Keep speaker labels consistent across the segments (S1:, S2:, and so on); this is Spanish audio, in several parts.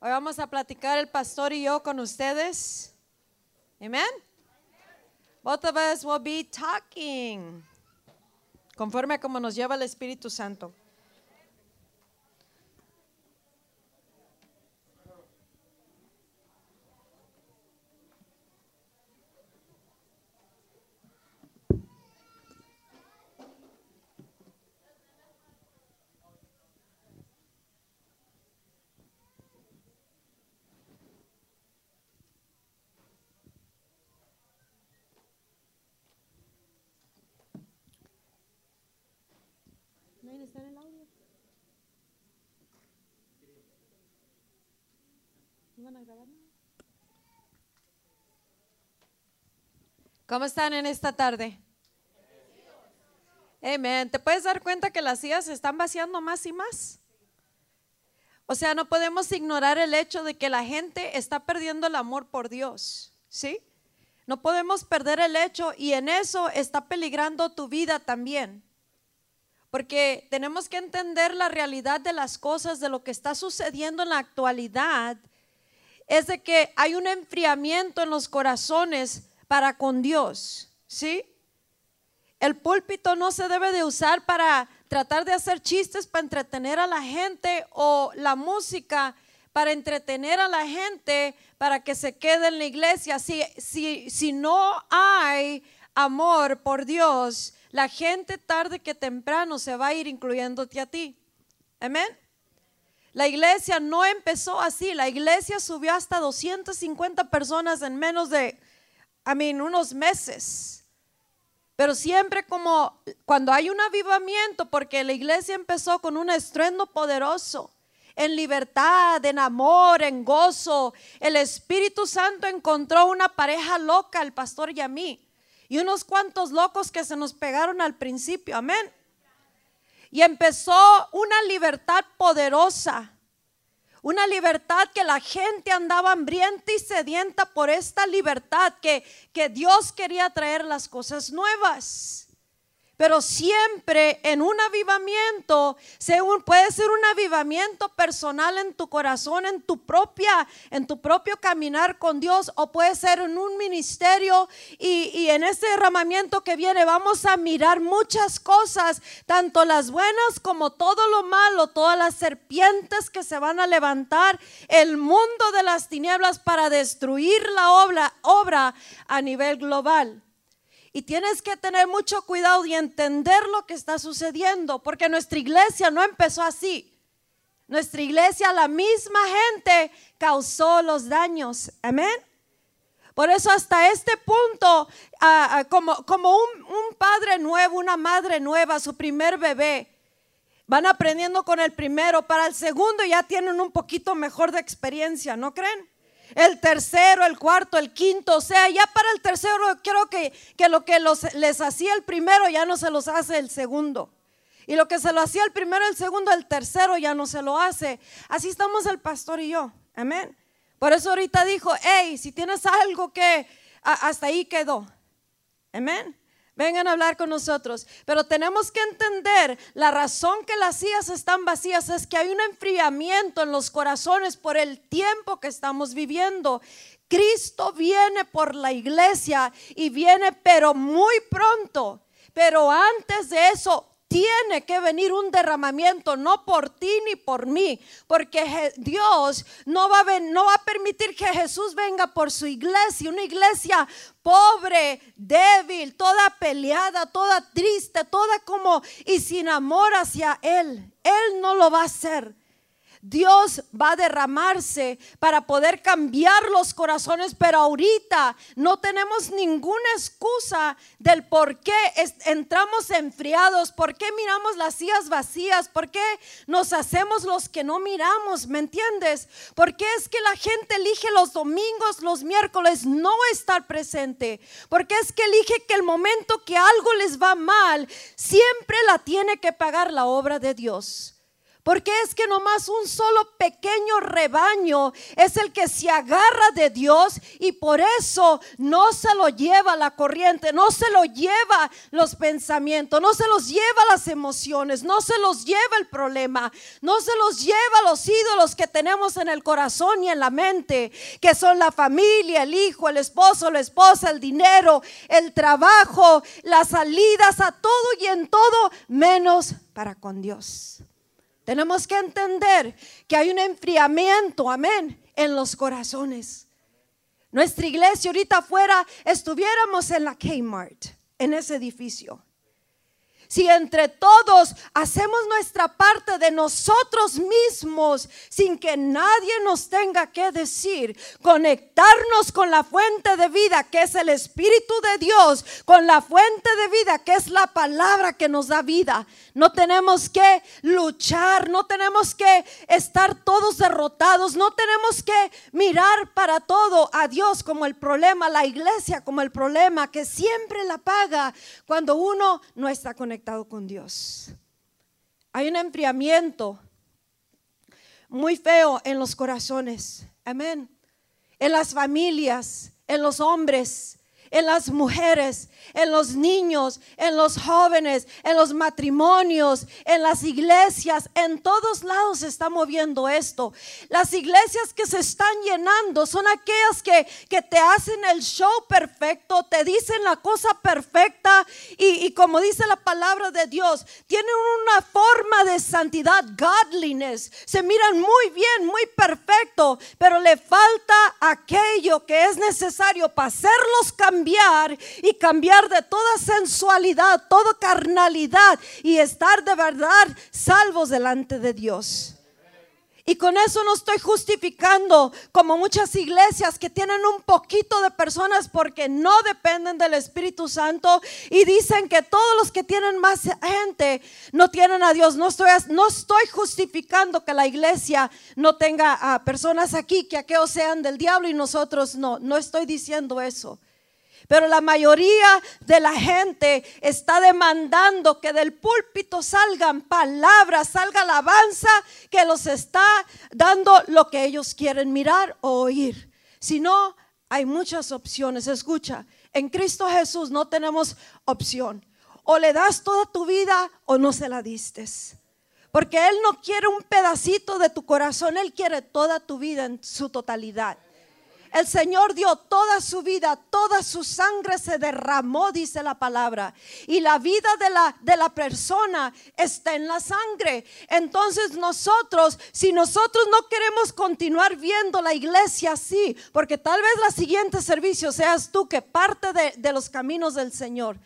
S1: Hoy vamos a platicar el pastor y yo con ustedes. Amen. Both of us will be talking conforme a como nos lleva el Espíritu Santo. está en el audio? ¿No ¿Cómo están en esta tarde? Amén. ¿Te puedes dar cuenta que las sillas se están vaciando más y más? O sea, no podemos ignorar el hecho de que la gente está perdiendo el amor por Dios, ¿sí? No podemos perder el hecho y en eso está peligrando tu vida también. Porque tenemos que entender la realidad de las cosas, de lo que está sucediendo en la actualidad. Es de que hay un enfriamiento en los corazones para con Dios. ¿Sí? El púlpito no se debe de usar para tratar de hacer chistes para entretener a la gente o la música para entretener a la gente para que se quede en la iglesia. Si, si, si no hay amor por Dios, la gente tarde que temprano se va a ir incluyéndote a ti. Amén. La iglesia no empezó así, la iglesia subió hasta 250 personas en menos de, I mean, unos meses. Pero siempre como cuando hay un avivamiento, porque la iglesia empezó con un estruendo poderoso, en libertad, en amor, en gozo. El Espíritu Santo encontró una pareja loca, el pastor y a mí y unos cuantos locos que se nos pegaron al principio, amén. Y empezó una libertad poderosa, una libertad que la gente andaba hambrienta y sedienta por esta libertad, que, que Dios quería traer las cosas nuevas. Pero siempre en un avivamiento, puede ser un avivamiento personal en tu corazón, en tu propia, en tu propio caminar con Dios, o puede ser en un ministerio y, en este derramamiento que viene vamos a mirar muchas cosas, tanto las buenas como todo lo malo, todas las serpientes que se van a levantar, el mundo de las tinieblas para destruir la obra a nivel global. Y tienes que tener mucho cuidado y entender lo que está sucediendo, porque nuestra iglesia no empezó así. Nuestra iglesia, la misma gente causó los daños. Amén. Por eso hasta este punto, ah, ah, como, un padre nuevo, una madre nueva, su primer bebé, van aprendiendo con el primero, para el segundo ya tienen un poquito mejor de experiencia, ¿no creen? El tercero, el cuarto, el quinto. O sea, ya para el tercero creo que, que lo que los, les hacía el primero ya no se los hace el segundo. Y lo que se lo hacía el primero, el segundo, el tercero ya no se lo hace. Así estamos el pastor y yo. Amén. Por eso ahorita dijo, hey, si tienes algo que hasta ahí quedó. Amén vengan a hablar con nosotros. Pero tenemos que entender la razón que las sillas están vacías es que hay un enfriamiento en los corazones por el tiempo que estamos viviendo. Cristo viene por la iglesia y viene pero muy pronto. Pero antes de eso, tiene que venir un derramamiento, no por ti ni por mí, porque Dios no va, a no va a permitir que Jesús venga por su iglesia, una iglesia pobre, débil, toda peleada, toda triste, toda como y sin amor hacia Él. Él no lo va a hacer. Dios va a derramarse para poder cambiar los corazones, pero ahorita no tenemos ninguna excusa del por qué entramos enfriados, por qué miramos las sillas vacías, por qué nos hacemos los que no miramos, ¿me entiendes? ¿Por qué es que la gente elige los domingos, los miércoles no estar presente? Porque es que elige que el momento que algo les va mal, siempre la tiene que pagar la obra de Dios. Porque es que nomás un solo pequeño rebaño es el que se agarra de Dios y por eso no se lo lleva la corriente, no se lo lleva los pensamientos, no se los lleva las emociones, no se los lleva el problema, no se los lleva los ídolos que tenemos en el corazón y en la mente, que son la familia, el hijo, el esposo, la esposa, el dinero, el trabajo, las salidas a todo y en todo, menos para con Dios. Tenemos que entender que hay un enfriamiento, amén, en los corazones. Nuestra iglesia ahorita afuera estuviéramos en la Kmart, en ese edificio. Si entre todos hacemos nuestra parte de nosotros mismos sin que nadie nos tenga que decir, conectarnos con la fuente de vida que es el Espíritu de Dios, con la fuente de vida que es la palabra que nos da vida. No tenemos que luchar, no tenemos que estar todos derrotados, no tenemos que mirar para todo a Dios como el problema, la iglesia como el problema que siempre la paga cuando uno no está conectado con Dios. Hay un enfriamiento muy feo en los corazones. Amén. En las familias, en los hombres, en las mujeres, en los niños, en los jóvenes, en los matrimonios, en las iglesias, en todos lados se está moviendo esto. Las iglesias que se están llenando son aquellas que, que te hacen el show perfecto, te dicen la cosa perfecta y, y como dice la palabra de Dios, tienen una forma de santidad, godliness, se miran muy bien, muy perfecto, pero le falta aquello que es necesario para hacerlos cambiar y cambiar de toda sensualidad, toda carnalidad y estar de verdad salvos delante de Dios. Y con eso no estoy justificando como muchas iglesias que tienen un poquito de personas porque no dependen del Espíritu Santo y dicen que todos los que tienen más gente no tienen a Dios. No estoy, no estoy justificando que la iglesia no tenga a personas aquí que aquellos sean del diablo y nosotros no. No estoy diciendo eso. Pero la mayoría de la gente está demandando que del púlpito salgan palabras, salga alabanza que los está dando lo que ellos quieren mirar o oír. Si no, hay muchas opciones. Escucha, en Cristo Jesús no tenemos opción. O le das toda tu vida o no se la distes. Porque Él no quiere un pedacito de tu corazón, Él quiere toda tu vida en su totalidad. El Señor dio toda su vida, toda su sangre se derramó, dice la palabra. Y la vida de la, de la persona está en la sangre. Entonces nosotros, si nosotros no queremos continuar viendo la iglesia así, porque tal vez la siguiente servicio seas tú que parte de, de los caminos del Señor.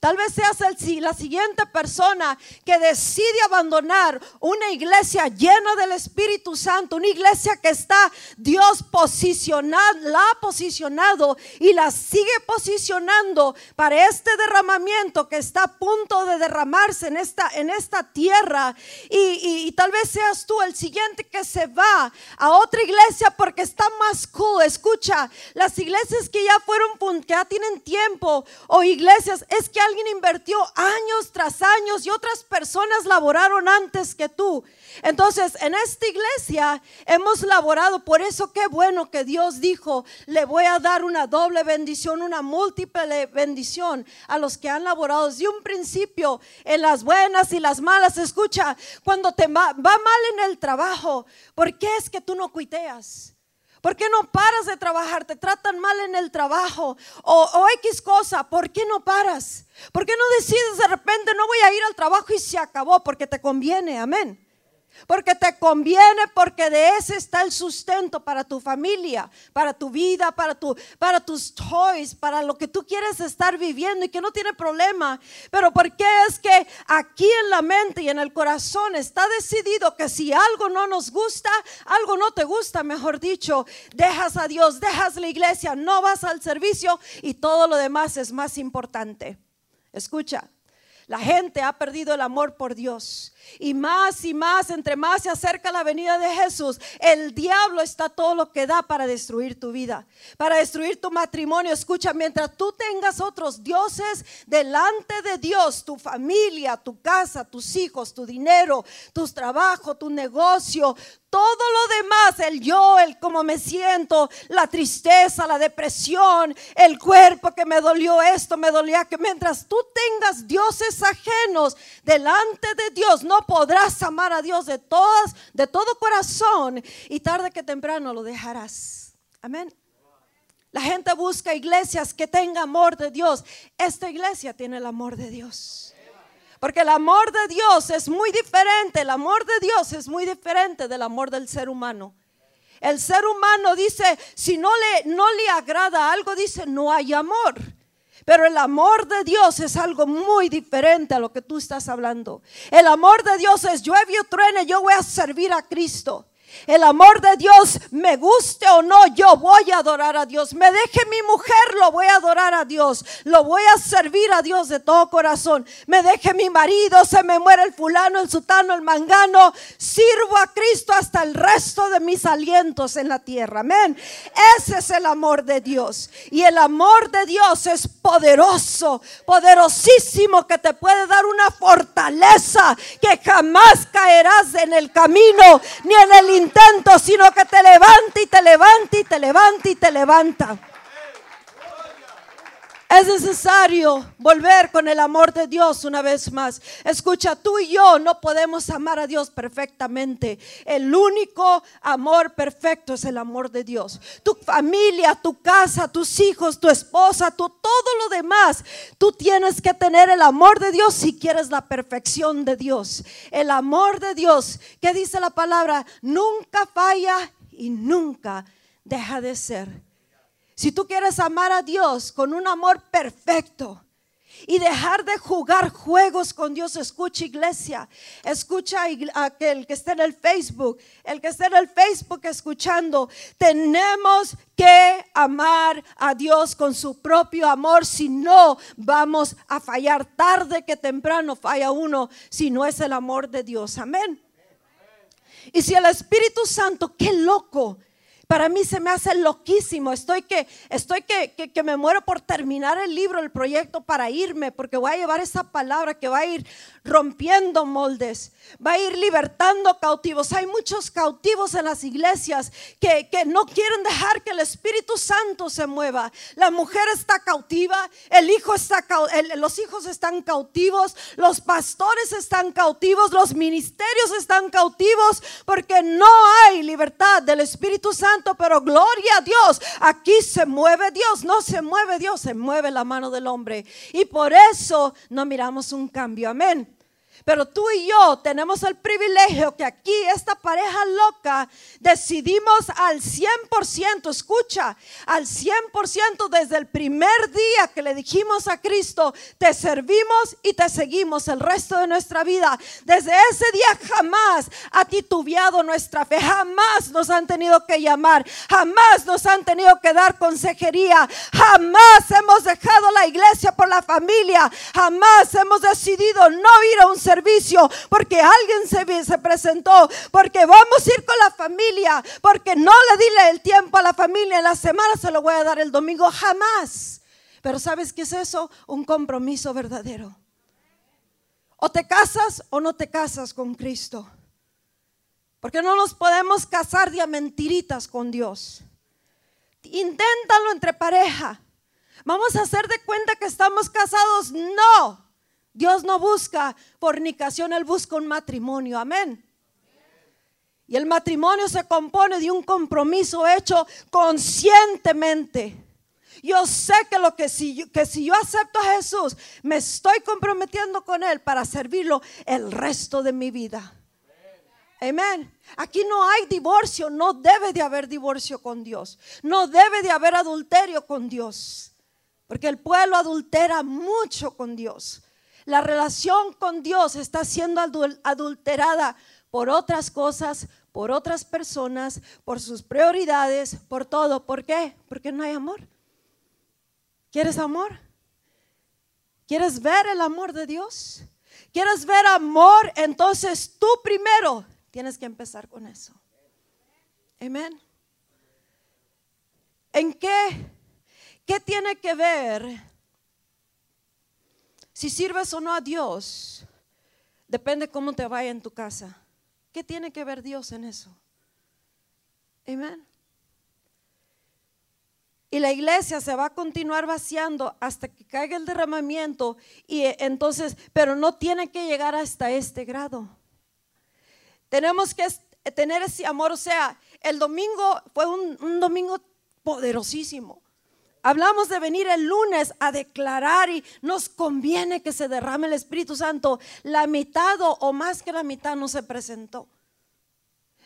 S1: Tal vez seas la siguiente persona que decide abandonar una iglesia llena del Espíritu Santo, una iglesia que está Dios posicionado, la ha posicionado y la sigue posicionando para este derramamiento que está a punto de derramarse en esta, en esta tierra. Y, tal vez seas tú el siguiente que se va a otra iglesia porque está más cool. Escucha, las iglesias que ya fueron, que ya tienen tiempo o iglesias, es que alguien invirtió años tras años y otras personas laboraron antes que tú. Entonces, en esta iglesia hemos laborado, por eso qué bueno que Dios dijo, le voy a dar una doble bendición, una múltiple bendición a los que han laborado desde un principio en las buenas y las malas. Escucha, cuando te va, mal en el trabajo, ¿por qué es que tú no cuiteas? ¿Por qué no paras de trabajar? Te tratan mal en el trabajo o, X cosa. ¿Por qué no paras? ¿Por qué no decides de repente no voy a ir al trabajo y se acabó? Porque te conviene. Amén. Porque te conviene, porque de ese está el sustento para tu familia, para tu vida, para, tu, para tus toys, para lo que tú quieres estar viviendo y que no tiene problema. Pero porque es que aquí en la mente y en el corazón está decidido que si algo no nos gusta, algo no te gusta, mejor dicho, dejas a Dios, dejas la iglesia, no vas al servicio y todo lo demás es más importante. Escucha, la gente ha perdido el amor por Dios. Y más y más, entre más se acerca la venida de Jesús, el diablo está todo lo que da para destruir tu vida, para destruir tu matrimonio. Escucha, mientras tú tengas otros dioses delante de Dios, tu familia, tu casa, tus hijos, tu dinero, tus trabajos, tu negocio, todo lo demás, el yo, el cómo me siento, la tristeza, la depresión, el cuerpo que me dolió esto, me dolía que mientras tú tengas dioses ajenos delante de Dios, no podrás amar a Dios de todas, de todo corazón y tarde que temprano lo dejarás. Amén. La gente busca iglesias que tengan amor de Dios. Esta iglesia tiene el amor de Dios. Porque el amor de Dios es muy diferente, el amor de Dios es muy diferente del amor del ser humano. El ser humano dice, si no le, no le agrada algo, dice, no hay amor. Pero el amor de Dios es algo muy diferente a lo que tú estás hablando. El amor de Dios es llueve o truene, yo voy a servir a Cristo. El amor de Dios, me guste o no, yo voy a adorar a Dios. Me deje mi mujer, lo voy a adorar a Dios. Lo voy a servir a Dios de todo corazón. Me deje mi marido, se me muere el fulano, el sutano, el mangano. Sirvo a Cristo hasta el resto de mis alientos en la tierra. Amén. Ese es el amor de Dios. Y el amor de Dios es poderoso, poderosísimo, que te puede dar una fortaleza que jamás caerás en el camino ni en el intento, sino que te levanta y te levanta y te levanta y te levanta. Es necesario volver con el amor de Dios una vez más. Escucha, tú y yo no podemos amar a Dios perfectamente. El único amor perfecto es el amor de Dios. Tu familia, tu casa, tus hijos, tu esposa, tu, todo lo demás. Tú tienes que tener el amor de Dios si quieres la perfección de Dios. El amor de Dios, que dice la palabra, nunca falla y nunca deja de ser. Si tú quieres amar a Dios con un amor perfecto y dejar de jugar juegos con Dios, escucha iglesia, escucha aquel que está en el Facebook, el que está en el Facebook escuchando, tenemos que amar a Dios con su propio amor, si no vamos a fallar tarde que temprano falla uno, si no es el amor de Dios, amén. Y si el Espíritu Santo, qué loco, para mí se me hace loquísimo. Estoy que, estoy que, que, me muero por terminar el libro, el proyecto para irme, porque voy a llevar esa palabra que va a ir rompiendo moldes, va a ir libertando cautivos. Hay muchos cautivos en las iglesias que, que no quieren dejar que el Espíritu Santo se mueva. La mujer está cautiva, el hijo está, los hijos están cautivos, los pastores están cautivos, los ministerios están cautivos, porque no hay libertad del Espíritu Santo pero gloria a Dios. Aquí se mueve Dios, no se mueve Dios, se mueve la mano del hombre. Y por eso no miramos un cambio. Amén. Pero tú y yo tenemos el privilegio que aquí esta pareja loca decidimos al 100%, escucha, al 100% desde el primer día que le dijimos a Cristo, te servimos y te seguimos el resto de nuestra vida. Desde ese día jamás ha titubeado nuestra fe, jamás nos han tenido que llamar, jamás nos han tenido que dar consejería, jamás hemos dejado la iglesia por la familia, jamás hemos decidido no ir a un servicio porque alguien se, se presentó, porque vamos a ir con la familia, porque no le dile el tiempo a la familia, la semana se lo voy a dar el domingo, jamás. Pero ¿sabes qué es eso? Un compromiso verdadero. O te casas o no te casas con Cristo. Porque no nos podemos casar de mentiritas con Dios. Inténtalo entre pareja. Vamos a hacer de cuenta que estamos casados. No. Dios no busca fornicación, Él busca un matrimonio. Amén. Y el matrimonio se compone de un compromiso hecho conscientemente. Yo sé que lo que si, yo, que si yo acepto a Jesús, me estoy comprometiendo con Él para servirlo el resto de mi vida. Amén. Aquí no hay divorcio, no debe de haber divorcio con Dios. No debe de haber adulterio con Dios. Porque el pueblo adultera mucho con Dios. La relación con Dios está siendo adulterada por otras cosas, por otras personas, por sus prioridades, por todo. ¿Por qué? Porque no hay amor. ¿Quieres amor? ¿Quieres ver el amor de Dios? quieres ver amor, entonces tú primero tienes que empezar con eso. Amén. ¿En qué? ¿Qué tiene que ver si sirves o no a Dios? Depende cómo te vaya en tu casa. ¿Qué tiene que ver Dios en eso? Amén. Y la iglesia se va a continuar vaciando hasta que caiga el derramamiento. Y eh, entonces, pero no tiene que llegar hasta este grado. Tenemos que tener ese amor. O sea, el domingo fue un, un domingo poderosísimo. Hablamos de venir el lunes a declarar y nos conviene que se derrame el Espíritu Santo. La mitad o más que la mitad no se presentó.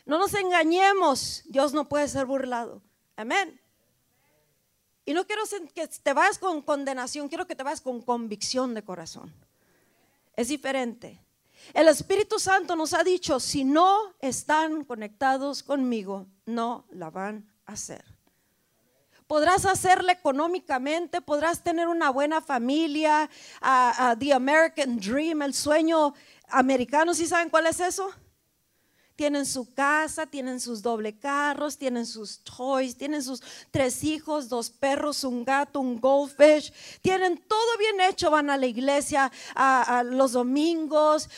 S1: No nos engañemos, Dios no puede ser burlado. Amén. Y no quiero que te vayas con condenación, quiero que te vayas con convicción de corazón. Es diferente. El Espíritu Santo nos ha dicho, si no están conectados conmigo, no la van a hacer podrás hacerle económicamente, podrás tener una buena familia, the American Dream, el sueño americano, ¿sí saben cuál es eso? Tienen su casa, tienen sus doble carros, tienen sus toys, tienen sus tres hijos, dos perros, un gato, un goldfish, tienen todo bien hecho, van a la iglesia los domingos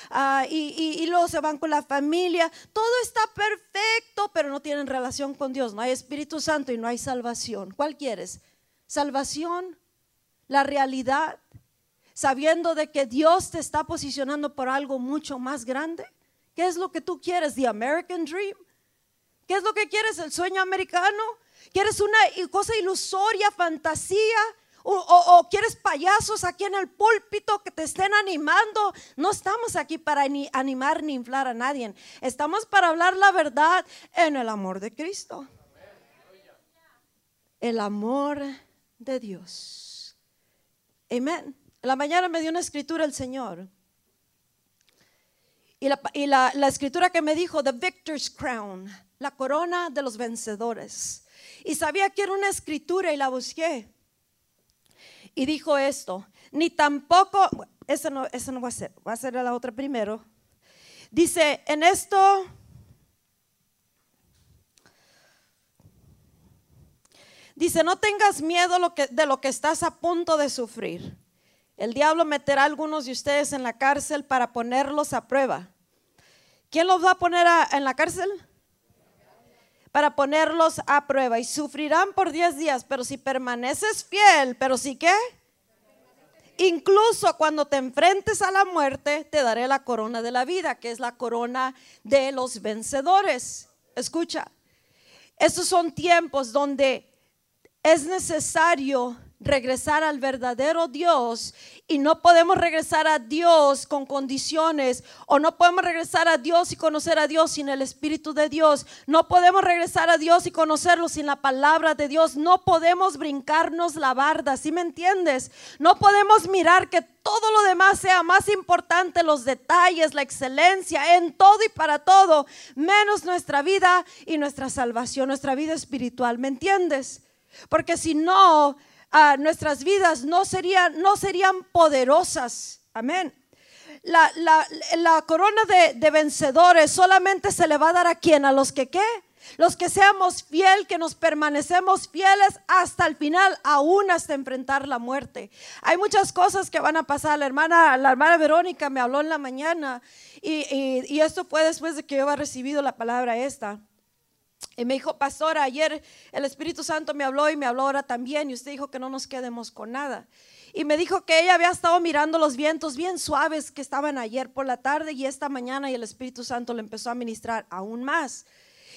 S1: y, y, luego se van con la familia, todo está perfecto, pero no tienen relación con Dios, no hay Espíritu Santo y no hay salvación. ¿Cuál quieres? ¿Salvación? ¿La realidad? Sabiendo de que Dios te está posicionando por algo mucho más grande. ¿Qué es lo que tú quieres? ¿The American Dream? ¿Qué es lo que quieres? ¿El sueño americano? ¿Quieres una cosa ilusoria, fantasía? O, quieres payasos aquí en el púlpito que te estén animando. No estamos aquí para ni animar ni inflar a nadie. Estamos para hablar la verdad en el amor de Cristo. El amor de Dios. Amén. La mañana me dio una escritura el Señor. Y, la, escritura que me dijo, The Victor's Crown, la corona de los vencedores. Y sabía que era una escritura y la busqué. Y dijo esto, ni tampoco, esa no, no va a ser, va a ser la otra primero. Dice, en esto... Dice, no tengas miedo de lo que estás a punto de sufrir. El diablo meterá a algunos de ustedes en la cárcel para ponerlos a prueba. ¿Quién los va a poner en la cárcel? Para ponerlos a prueba. Y sufrirán por 10 días, pero si permaneces fiel, pero si qué? Incluso cuando te enfrentes a la muerte, te daré la corona de la vida, que es la corona de los vencedores. Escucha, estos son tiempos donde es necesario regresar al verdadero Dios y no podemos regresar a Dios con condiciones o no podemos regresar a Dios y conocer a Dios sin el Espíritu de Dios. No podemos regresar a Dios y conocerlo sin la palabra de Dios. No podemos brincarnos la barda, ¿sí me entiendes? No podemos mirar que todo lo demás sea más importante, los detalles, la excelencia en todo y para todo, menos nuestra vida y nuestra salvación, nuestra vida espiritual, ¿me entiendes? Porque si no, nuestras vidas no serían, no serían poderosas. Amén. La, la, corona de, de, vencedores solamente se le va a dar a quien, a los que qué, los que seamos fiel, que nos permanecemos fieles hasta el final, aún hasta enfrentar la muerte. Hay muchas cosas que van a pasar. La hermana, la hermana Verónica me habló en la mañana y, y, y esto fue después de que yo había recibido la palabra esta. Y me dijo, pastora, ayer el Espíritu Santo me habló y me habló ahora también. Y usted dijo que no nos quedemos con nada. Y me dijo que ella había estado mirando los vientos bien suaves que estaban ayer por la tarde y esta mañana y el Espíritu Santo le empezó a ministrar aún más.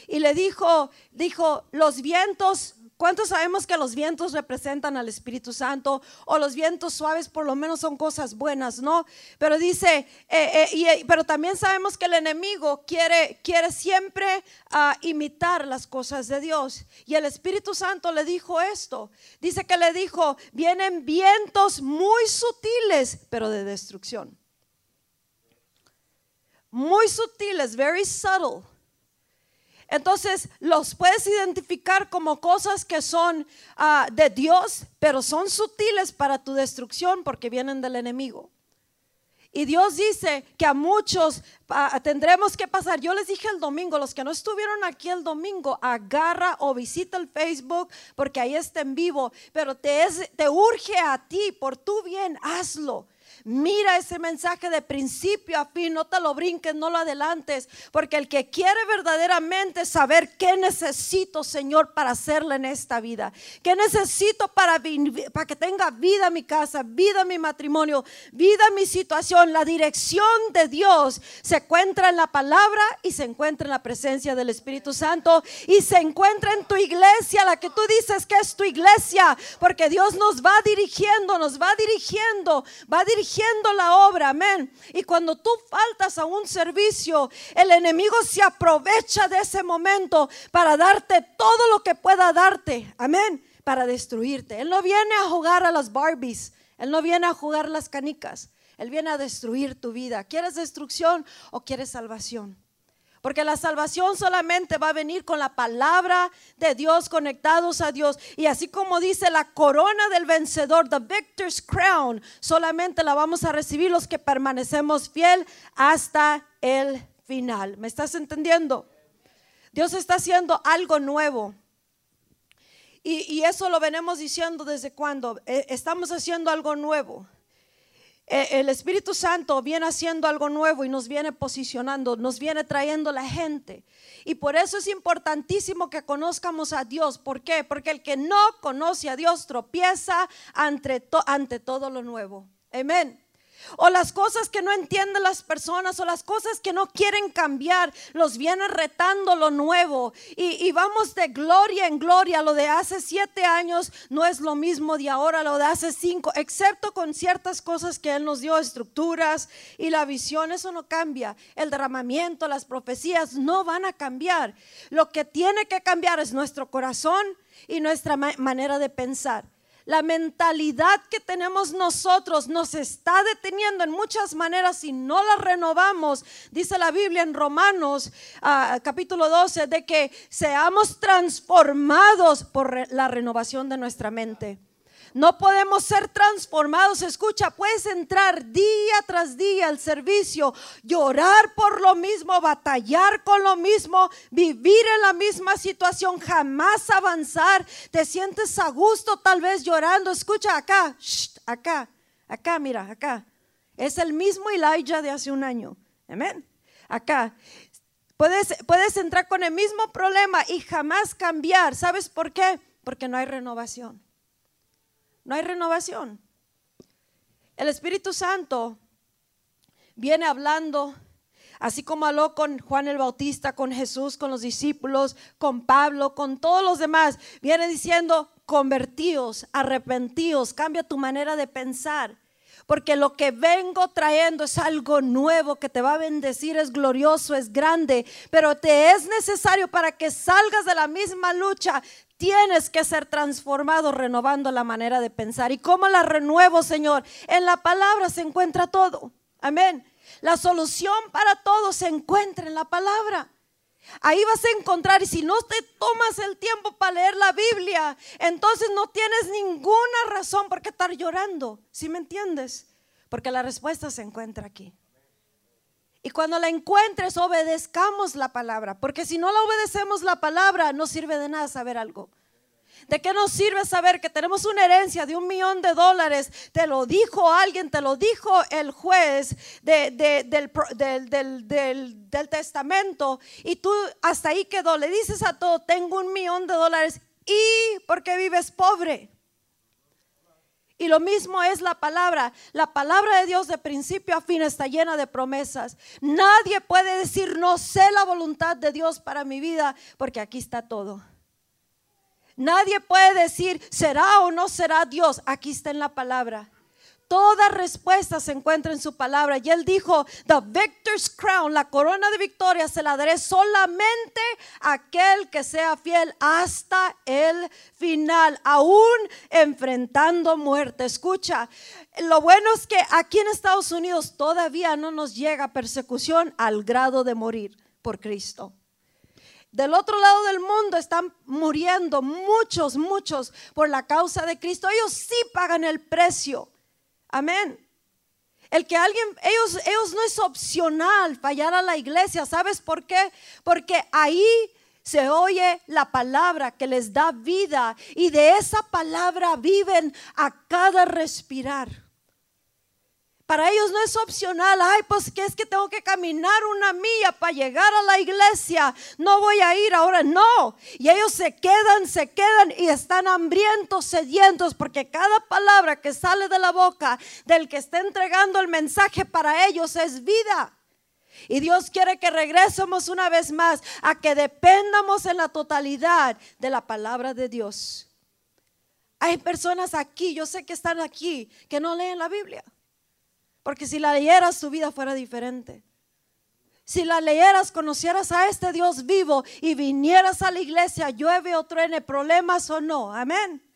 S1: Y le dijo, dijo, los vientos ¿Cuántos sabemos que los vientos representan al Espíritu Santo? O los vientos suaves por lo menos son cosas buenas, ¿no? Pero dice, eh, eh, pero también sabemos que el enemigo quiere, quiere siempre ah, imitar las cosas de Dios. Y el Espíritu Santo le dijo esto. Dice que le dijo, vienen vientos muy sutiles, pero de destrucción. Muy sutiles, very subtle entonces los puedes identificar como cosas que son ah, de Dios, pero son sutiles para tu destrucción porque vienen del enemigo. Y Dios dice que a muchos ah, tendremos que pasar. Yo les dije el domingo, los que no estuvieron aquí el domingo, agarra o visita el Facebook porque ahí está en vivo. Pero te, es, te urge a ti, por tu bien, hazlo. Mira ese mensaje de principio a fin, no te lo brinques, no lo adelantes, porque el que quiere verdaderamente saber qué necesito, Señor, para hacerle en esta vida, qué necesito para, para que tenga vida mi casa, vida mi matrimonio, vida mi situación, la dirección de Dios se encuentra en la palabra y se encuentra en la presencia del Espíritu Santo y se encuentra en tu iglesia, la que tú dices que es tu iglesia, porque Dios nos va dirigiendo, nos va dirigiendo, va dirigiendo la obra, amén. Y cuando tú faltas a un servicio, el enemigo se aprovecha de ese momento para darte todo lo que pueda darte, amén, para destruirte. Él no viene a jugar a las Barbies, él no viene a jugar las canicas, él viene a destruir tu vida. ¿Quieres destrucción o quieres salvación? Porque la salvación solamente va a venir con la palabra de Dios conectados a Dios. Y así como dice la corona del vencedor, the victor's crown, solamente la vamos a recibir los que permanecemos fiel hasta el final. ¿Me estás entendiendo? Dios está haciendo algo nuevo. Y, eso lo venimos diciendo desde cuando. Eh, estamos haciendo algo nuevo. Eh, el Espíritu Santo viene haciendo algo nuevo y nos viene posicionando, nos viene trayendo la gente. Y por eso es importantísimo que conozcamos a Dios. ¿Por qué? Porque el que no conoce a Dios tropieza ante, ante todo lo nuevo. Amén o las cosas que no entienden las personas o las cosas que no quieren cambiar, los viene retando lo nuevo y, vamos de gloria en gloria. Lo de hace siete años no es lo mismo de ahora, lo de hace cinco, excepto con ciertas cosas que Él nos dio, estructuras y la visión, eso no cambia. El derramamiento, las profecías no van a cambiar. Lo que tiene que cambiar es nuestro corazón y nuestra manera de pensar. La mentalidad que tenemos nosotros nos está deteniendo en muchas maneras si no la renovamos. Dice la Biblia en Romanos ah, capítulo 12 de que seamos transformados por la renovación de nuestra mente. No podemos ser transformados. Escucha, puedes entrar día tras día al servicio, llorar por lo mismo, batallar con lo mismo, vivir en la misma situación, jamás avanzar. Te sientes a gusto tal vez llorando. Escucha acá, acá, acá, mira, acá. Es el mismo Elijah de hace un año. Amén. Acá. Puedes, puedes entrar con el mismo problema y jamás cambiar. ¿Sabes por qué? Porque no hay renovación no hay renovación. El Espíritu Santo viene hablando, así como habló con Juan el Bautista, con Jesús, con los discípulos, con Pablo, con todos los demás. Viene diciendo, convertíos, arrepentíos, cambia tu manera de pensar. Porque lo que vengo trayendo es algo nuevo que te va a bendecir, es glorioso, es grande, pero te es necesario para que salgas de la misma lucha, Tienes que ser transformado renovando la manera de pensar. ¿Y cómo la renuevo, Señor? En la palabra se encuentra todo. Amén. La solución para todo se encuentra en la palabra. Ahí vas a encontrar, y si no te tomas el tiempo para leer la Biblia, entonces no tienes ninguna razón por qué estar llorando. ¿Sí me entiendes? Porque la respuesta se encuentra aquí. Y cuando la encuentres, obedezcamos la palabra. Porque si no la obedecemos la palabra, no sirve de nada saber algo. ¿De qué nos sirve saber que tenemos una herencia de un millón de dólares? Te lo dijo alguien, te lo dijo el juez del, del, testamento y tú hasta ahí quedó. Le dices a todo, tengo un millón de dólares y porque vives pobre. Y lo mismo es la palabra. La palabra de Dios de principio a fin está llena de promesas. Nadie puede decir, no sé la voluntad de Dios para mi vida, porque aquí está todo. Nadie puede decir, será o no será Dios. Aquí está en la palabra. Toda respuesta se encuentra en su palabra. Y él dijo, the victor's crown, la corona de victoria se la daré solamente a aquel que sea fiel hasta el final, aún enfrentando muerte. Escucha, lo bueno es que aquí en Estados Unidos todavía no nos llega persecución al grado de morir por Cristo. Del otro lado del mundo están muriendo muchos, muchos por la causa de Cristo. Ellos sí pagan el precio. Amén. El que alguien, ellos, ellos no es opcional fallar a la iglesia. ¿Sabes por qué? Porque ahí se oye la palabra que les da vida y de esa palabra viven a cada respirar. Para ellos no es opcional, ay, pues que es que tengo que caminar una milla para llegar a la iglesia, no voy a ir ahora, no. Y ellos se quedan, se quedan y están hambrientos, sedientos, porque cada palabra que sale de la boca del que está entregando el mensaje para ellos es vida. Y Dios quiere que regresemos una vez más a que dependamos en la totalidad de la palabra de Dios. Hay personas aquí, yo sé que están aquí, que no leen la Biblia. Porque si la leyeras, tu vida fuera diferente. Si la leyeras, conocieras a este Dios vivo y vinieras a la iglesia, llueve o truene, problemas o no. Amén.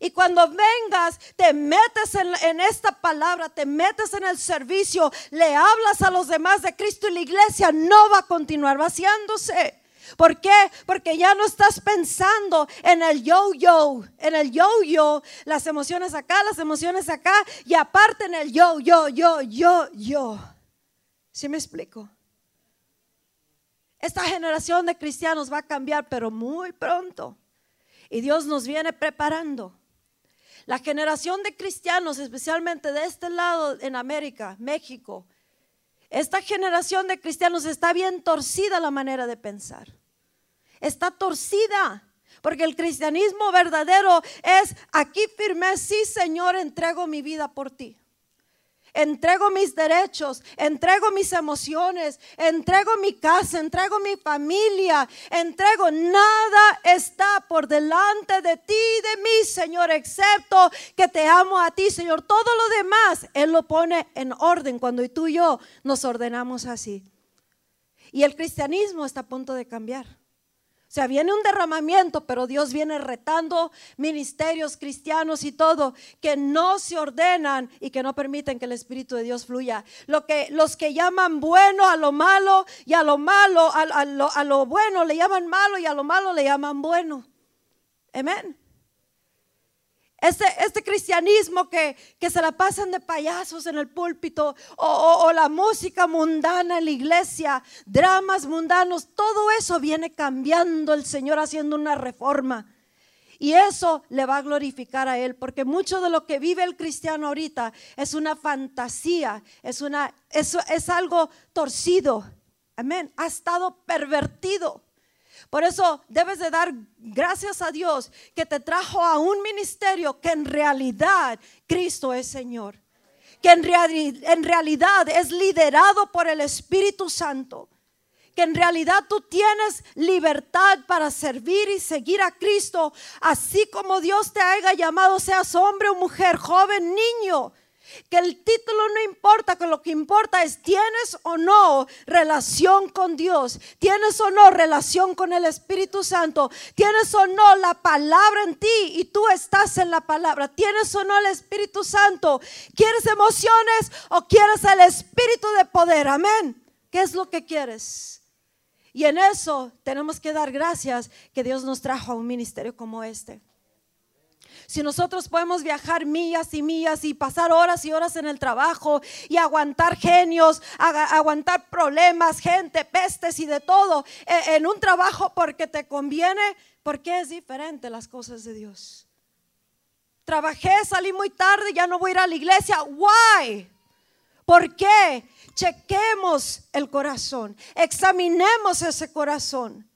S1: Y cuando vengas, te metes en, esta palabra, te metes en el servicio, le hablas a los demás de Cristo y la iglesia no va a continuar vaciándose. ¿Por qué? Porque ya no estás pensando en el yo-yo, en el yo-yo, las emociones acá, las emociones acá, y aparte en el yo, yo, yo, yo, yo. ¿Sí me explico? Esta generación de cristianos va a cambiar, pero muy pronto. Y Dios nos viene preparando. La generación de cristianos, especialmente de este lado en América, México, esta generación de cristianos está bien torcida la manera de pensar está torcida. Porque el cristianismo verdadero es, aquí firmé, sí Señor, entrego mi vida por ti. Entrego mis derechos, entrego mis emociones, entrego mi casa, entrego mi familia, entrego nada está por delante de ti y de mí, Señor, excepto que te amo a ti, Señor. Todo lo demás Él lo pone en orden cuando tú y yo nos ordenamos así. Y el cristianismo está a punto de cambiar. Sea, viene un derramamiento, pero Dios viene retando ministerios cristianos y todo que no se ordenan y que no permiten que el Espíritu de Dios fluya. Lo que, los que llaman bueno a lo malo y a lo malo, a, lo, a lo bueno le llaman malo y a lo malo le llaman bueno. Amén. Este, este, cristianismo que, se la pasan de payasos en el púlpito o, la música mundana en la iglesia, dramas mundanos, todo eso viene cambiando el Señor haciendo una reforma. Y eso le va a glorificar a Él, porque mucho de lo que vive el cristiano ahorita es una fantasía, es, una, es algo torcido. Amén. Ha estado pervertido. Por eso debes de dar gracias a Dios que te trajo a un ministerio que en realidad Cristo es Señor. Que en, en realidad es liderado por el Espíritu Santo que en realidad tú tienes libertad para servir y seguir a Cristo, así como Dios te haya llamado, seas hombre o mujer, joven, niño. Que el título no importa, que lo que importa es tienes o no relación con Dios, tienes o no relación con el Espíritu Santo, tienes o no la palabra en ti y tú estás en la palabra, tienes o no el Espíritu Santo, quieres emociones o quieres el Espíritu de poder, amén. ¿Qué es lo que quieres? Y en eso tenemos que dar gracias que Dios nos trajo a un ministerio como este. Si nosotros podemos viajar millas y millas y pasar horas y horas en el trabajo y aguantar genios, aguantar problemas, gente, pestes y de todo e, en un trabajo porque te conviene, porque es diferente las cosas de Dios. Trabajé, salí muy tarde, ya no voy a ir a la iglesia. Why? ¿Por qué? Chequemos el corazón, examinemos ese corazón.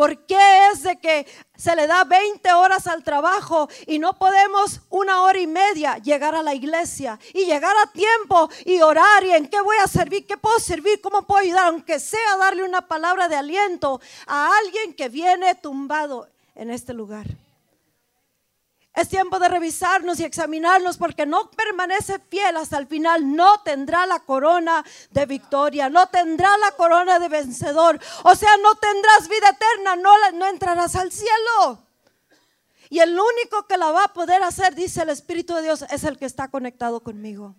S1: ¿Por qué es de que se le da 20 horas al trabajo y no podemos una hora y media llegar a la iglesia y llegar a tiempo y orar y en qué voy a servir, qué puedo servir, cómo puedo ayudar, aunque sea darle una palabra de aliento a alguien que viene tumbado en este lugar? Es tiempo de revisarnos y examinarnos porque no permanece fiel hasta el final. No tendrá la corona de victoria, no tendrá la corona de vencedor. O sea, no tendrás vida eterna, no, no entrarás al cielo. Y el único que la va a poder hacer, dice el Espíritu de Dios, es el que está conectado conmigo.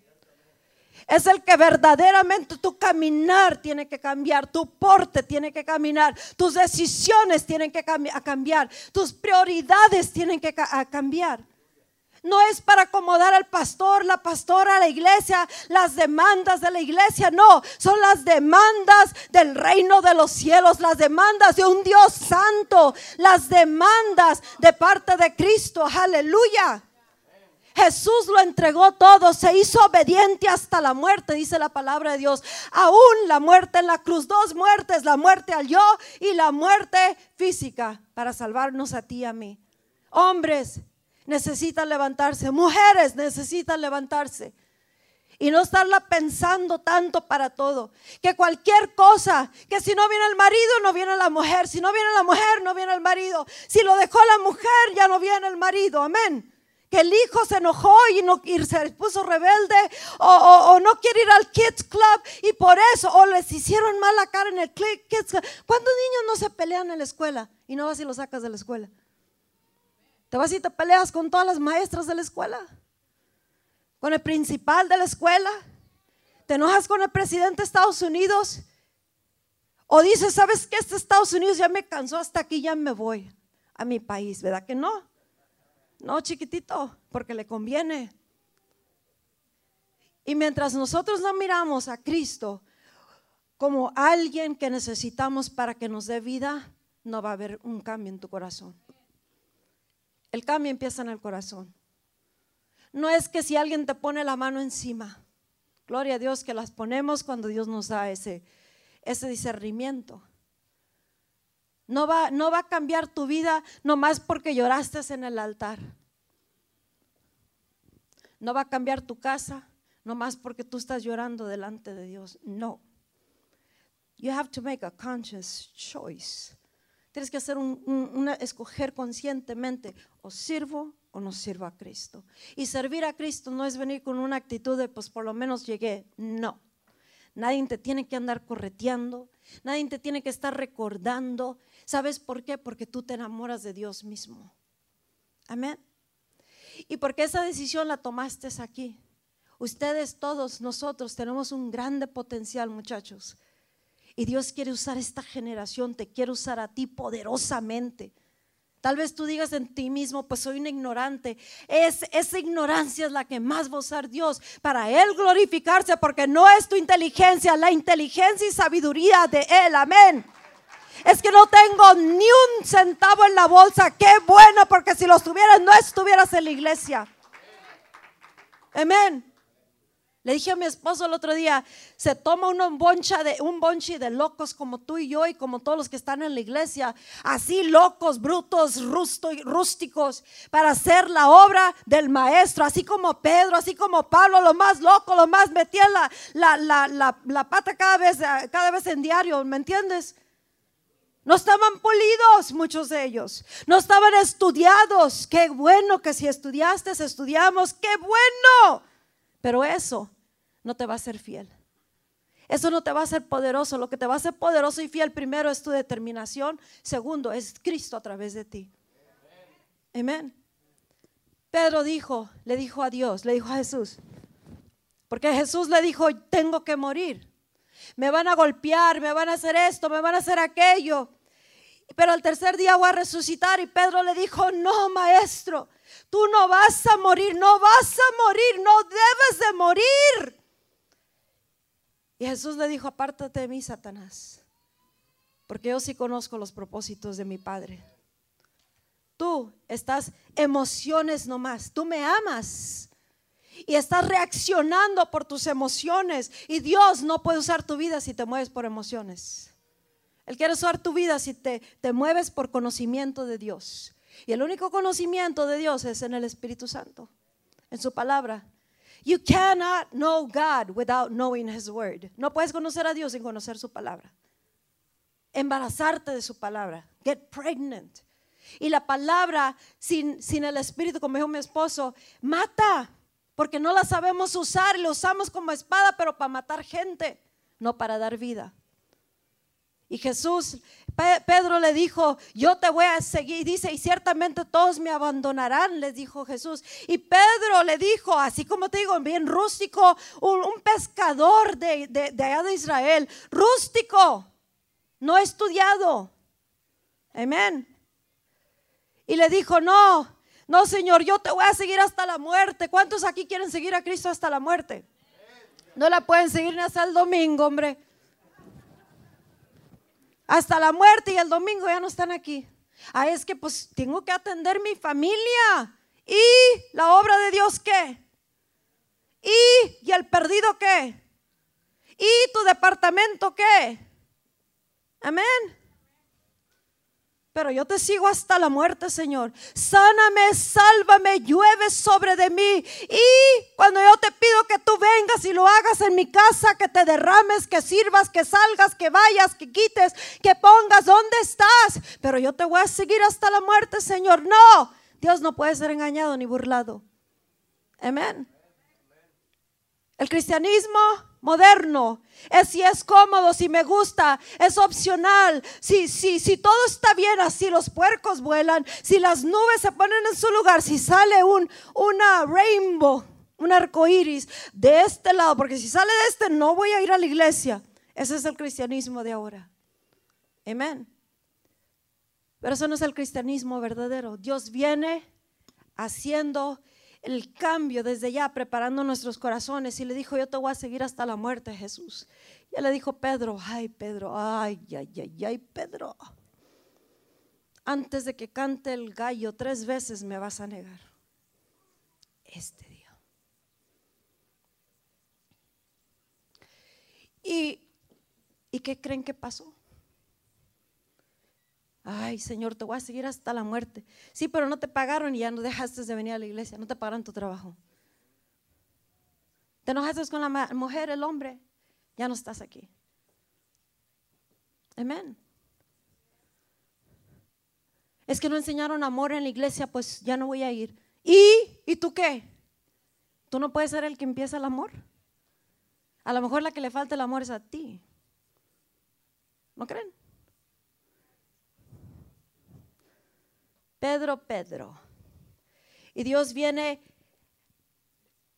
S1: Es el que verdaderamente tu caminar tiene que cambiar, tu porte tiene que caminar, tus decisiones tienen que cambiar, tus prioridades tienen que cambiar. No es para acomodar al pastor, la pastora, la iglesia, las demandas de la iglesia. No, son las demandas del reino de los cielos, las demandas de un Dios santo, las demandas de parte de Cristo. Aleluya. Jesús lo entregó todo, se hizo obediente hasta la muerte, dice la palabra de Dios. Aún la muerte en la cruz, dos muertes, la muerte al yo y la muerte física para salvarnos a ti y a mí. Hombres necesitan levantarse, mujeres necesitan levantarse. Y no estarla pensando tanto para todo. Que cualquier cosa, que si no viene el marido, no viene la mujer. Si no viene la mujer, no viene el marido. Si lo dejó la mujer, ya no viene el marido. Amén que el hijo se enojó y, no, se puso rebelde o, no quiere ir al Kids Club y por eso, o les hicieron mala cara en el Kids Club. ¿Cuántos niños no se pelean en la escuela y no vas y los sacas de la escuela? Te vas y te peleas con todas las maestras de la escuela, con el principal de la escuela, te enojas con el presidente de Estados Unidos o dices, ¿sabes qué? Este Estados Unidos ya me cansó, hasta aquí ya me voy a mi país, ¿verdad que no? No, chiquitito, porque le conviene. Y mientras nosotros no miramos a Cristo como alguien que necesitamos para que nos dé vida, no va a haber un cambio en tu corazón. El cambio empieza en el corazón. No es que si alguien te pone la mano encima, gloria a Dios que las ponemos cuando Dios nos da ese, ese discernimiento. No va, no va a cambiar tu vida nomás porque lloraste en el altar. No va a cambiar tu casa nomás porque tú estás llorando delante de Dios. No. You have to make a conscious choice. Tienes que hacer un, escoger conscientemente, o sirvo o no sirvo a Cristo. Y servir a Cristo no es venir con una actitud de, pues por lo menos llegué. No. Nadie te tiene que andar correteando, nadie te tiene que estar recordando. ¿Sabes por qué? Porque tú te enamoras de Dios mismo. Amén. Y porque esa decisión la tomaste aquí. Ustedes todos, nosotros tenemos un grande potencial, muchachos. Y Dios quiere usar esta generación, te quiere usar a ti poderosamente. Tal vez tú digas en ti mismo, pues soy un ignorante. Es, esa ignorancia es la que más va a usar Dios para Él glorificarse, porque no es tu inteligencia, la inteligencia y sabiduría de Él. Amén. Es que no tengo ni un centavo en la bolsa. Qué bueno, porque si los tuvieras, no estuvieras en la iglesia. Amén. Le dije a mi esposo el otro día, se toma un boncha de un bonchi de locos como tú y yo y como todos los que están en la iglesia, así locos, brutos, rústicos, para hacer la obra del maestro, así como Pedro, así como Pablo, lo más loco, lo más metía la, la, la, la, pata cada vez, cada vez en diario, ¿me entiendes? No estaban polidos muchos de ellos. No estaban estudiados. Qué bueno que si estudiaste, estudiamos. Qué bueno. Pero eso no te va a hacer fiel. Eso no te va a hacer poderoso. Lo que te va a hacer poderoso y fiel primero es tu determinación. Segundo es Cristo a través de ti. Amén. Pedro dijo, le dijo a Dios, le dijo a Jesús. Porque Jesús le dijo, tengo que morir me van a golpear, me van a hacer esto, me van a hacer aquello. Pero al tercer día voy a resucitar y Pedro le dijo, no, maestro, tú no vas a morir, no vas a morir, no debes de morir. Y Jesús le dijo, apártate de mí, Satanás, porque yo sí conozco los propósitos de mi Padre. Tú estás emociones nomás, tú me amas y estás reaccionando por tus emociones. Y Dios no puede usar tu vida si te mueves por emociones. Él quiere usar tu vida si te, te mueves por conocimiento de Dios. Y el único conocimiento de Dios es en el Espíritu Santo, en su palabra. You cannot know God without knowing His word. No puedes conocer a Dios sin conocer su palabra. Embarazarte de su palabra. Get pregnant. Y la palabra sin, sin el Espíritu, como dijo mi esposo, mata porque no la sabemos usar la usamos como espada, pero para matar gente, no para dar vida. Y Jesús, Pedro le dijo, yo te voy a seguir, dice, y ciertamente todos me abandonarán, les dijo Jesús. Y Pedro le dijo, así como te digo, bien rústico, un, pescador de, de allá de Israel, rústico, no estudiado. Amén. Y le dijo, no, No, Señor, yo te voy a seguir hasta la muerte. ¿Cuántos aquí quieren seguir a Cristo hasta la muerte? No la pueden seguir ni hasta el domingo, hombre. Hasta la muerte y el domingo ya no están aquí. Ah, es que pues tengo que atender mi familia. ¿Y la obra de Dios qué? ¿Y, y el perdido qué? ¿Y tu departamento qué? Amén. Pero yo te sigo hasta la muerte, Señor. Sáname, sálvame, llueve sobre de mí. Y cuando yo te pido que tú vengas y lo hagas en mi casa, que te derrames, que sirvas, que salgas, que vayas, que quites, que pongas, ¿dónde estás? Pero yo te voy a seguir hasta la muerte, Señor. No, Dios no puede ser engañado ni burlado. Amén. El cristianismo moderno. Es si es cómodo, si me gusta, es opcional. Si, si, si todo está bien, así los puercos vuelan, si las nubes se ponen en su lugar, si sale un, una rainbow, un arco iris de este lado, porque si sale de este, no voy a ir a la iglesia. Ese es el cristianismo de ahora. Amén. Pero eso no es el cristianismo verdadero. Dios viene haciendo el cambio desde ya, preparando nuestros corazones. Y le dijo, yo te voy a seguir hasta la muerte, Jesús. Y le dijo, Pedro, ay, Pedro, ay, ay, ay, ay, Pedro. Antes de que cante el gallo, tres veces me vas a negar. Este día. ¿Y, ¿y qué creen que pasó? Ay, Señor, te voy a seguir hasta la muerte. Sí, pero no te pagaron y ya no dejaste de venir a la iglesia, no te pagaron tu trabajo. Te enojaste con la mujer, el hombre, ya no estás aquí. Amén. Es que no enseñaron amor en la iglesia, pues ya no voy a ir. ¿Y? ¿Y tú qué? ¿Tú no puedes ser el que empieza el amor? A lo mejor la que le falta el amor es a ti. ¿No creen? Pedro, Pedro. Y Dios viene,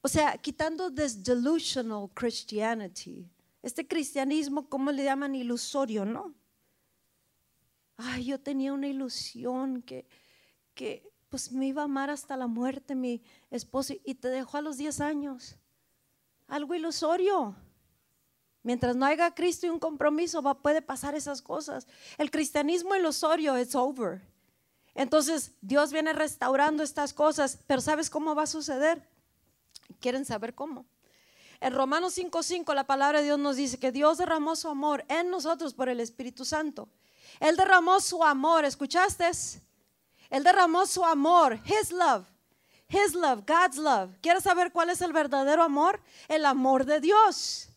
S1: o sea, quitando this delusional Christianity, este cristianismo, ¿cómo le llaman? Ilusorio, ¿no? Ay, yo tenía una ilusión que, que pues me iba a amar hasta la muerte mi esposo y te dejó a los 10 años. Algo ilusorio. Mientras no haya Cristo y un compromiso, va, puede pasar esas cosas. El cristianismo ilusorio, it's over. Entonces Dios viene restaurando estas cosas, pero ¿sabes cómo va a suceder? ¿Quieren saber cómo? En Romanos 5:5 la palabra de Dios nos dice que Dios derramó su amor en nosotros por el Espíritu Santo. Él derramó su amor, ¿escuchaste? Él derramó su amor, His love, His love, God's love. ¿Quieres saber cuál es el verdadero amor? El amor de Dios.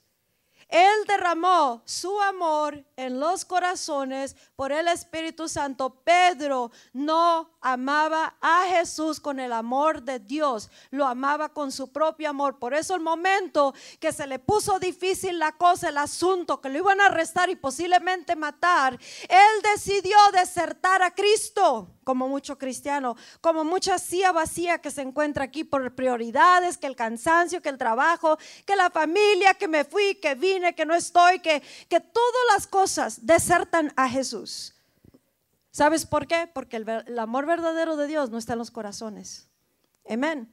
S1: Él derramó su amor en los corazones por el Espíritu Santo. Pedro no amaba a Jesús con el amor de Dios, lo amaba con su propio amor. Por eso el momento que se le puso difícil la cosa, el asunto, que lo iban a arrestar y posiblemente matar, él decidió desertar a Cristo como mucho cristiano, como mucha silla vacía que se encuentra aquí por prioridades, que el cansancio, que el trabajo, que la familia, que me fui, que vine, que no estoy, que, que todas las cosas desertan a Jesús. ¿Sabes por qué? Porque el, el amor verdadero de Dios no está en los corazones. Amén.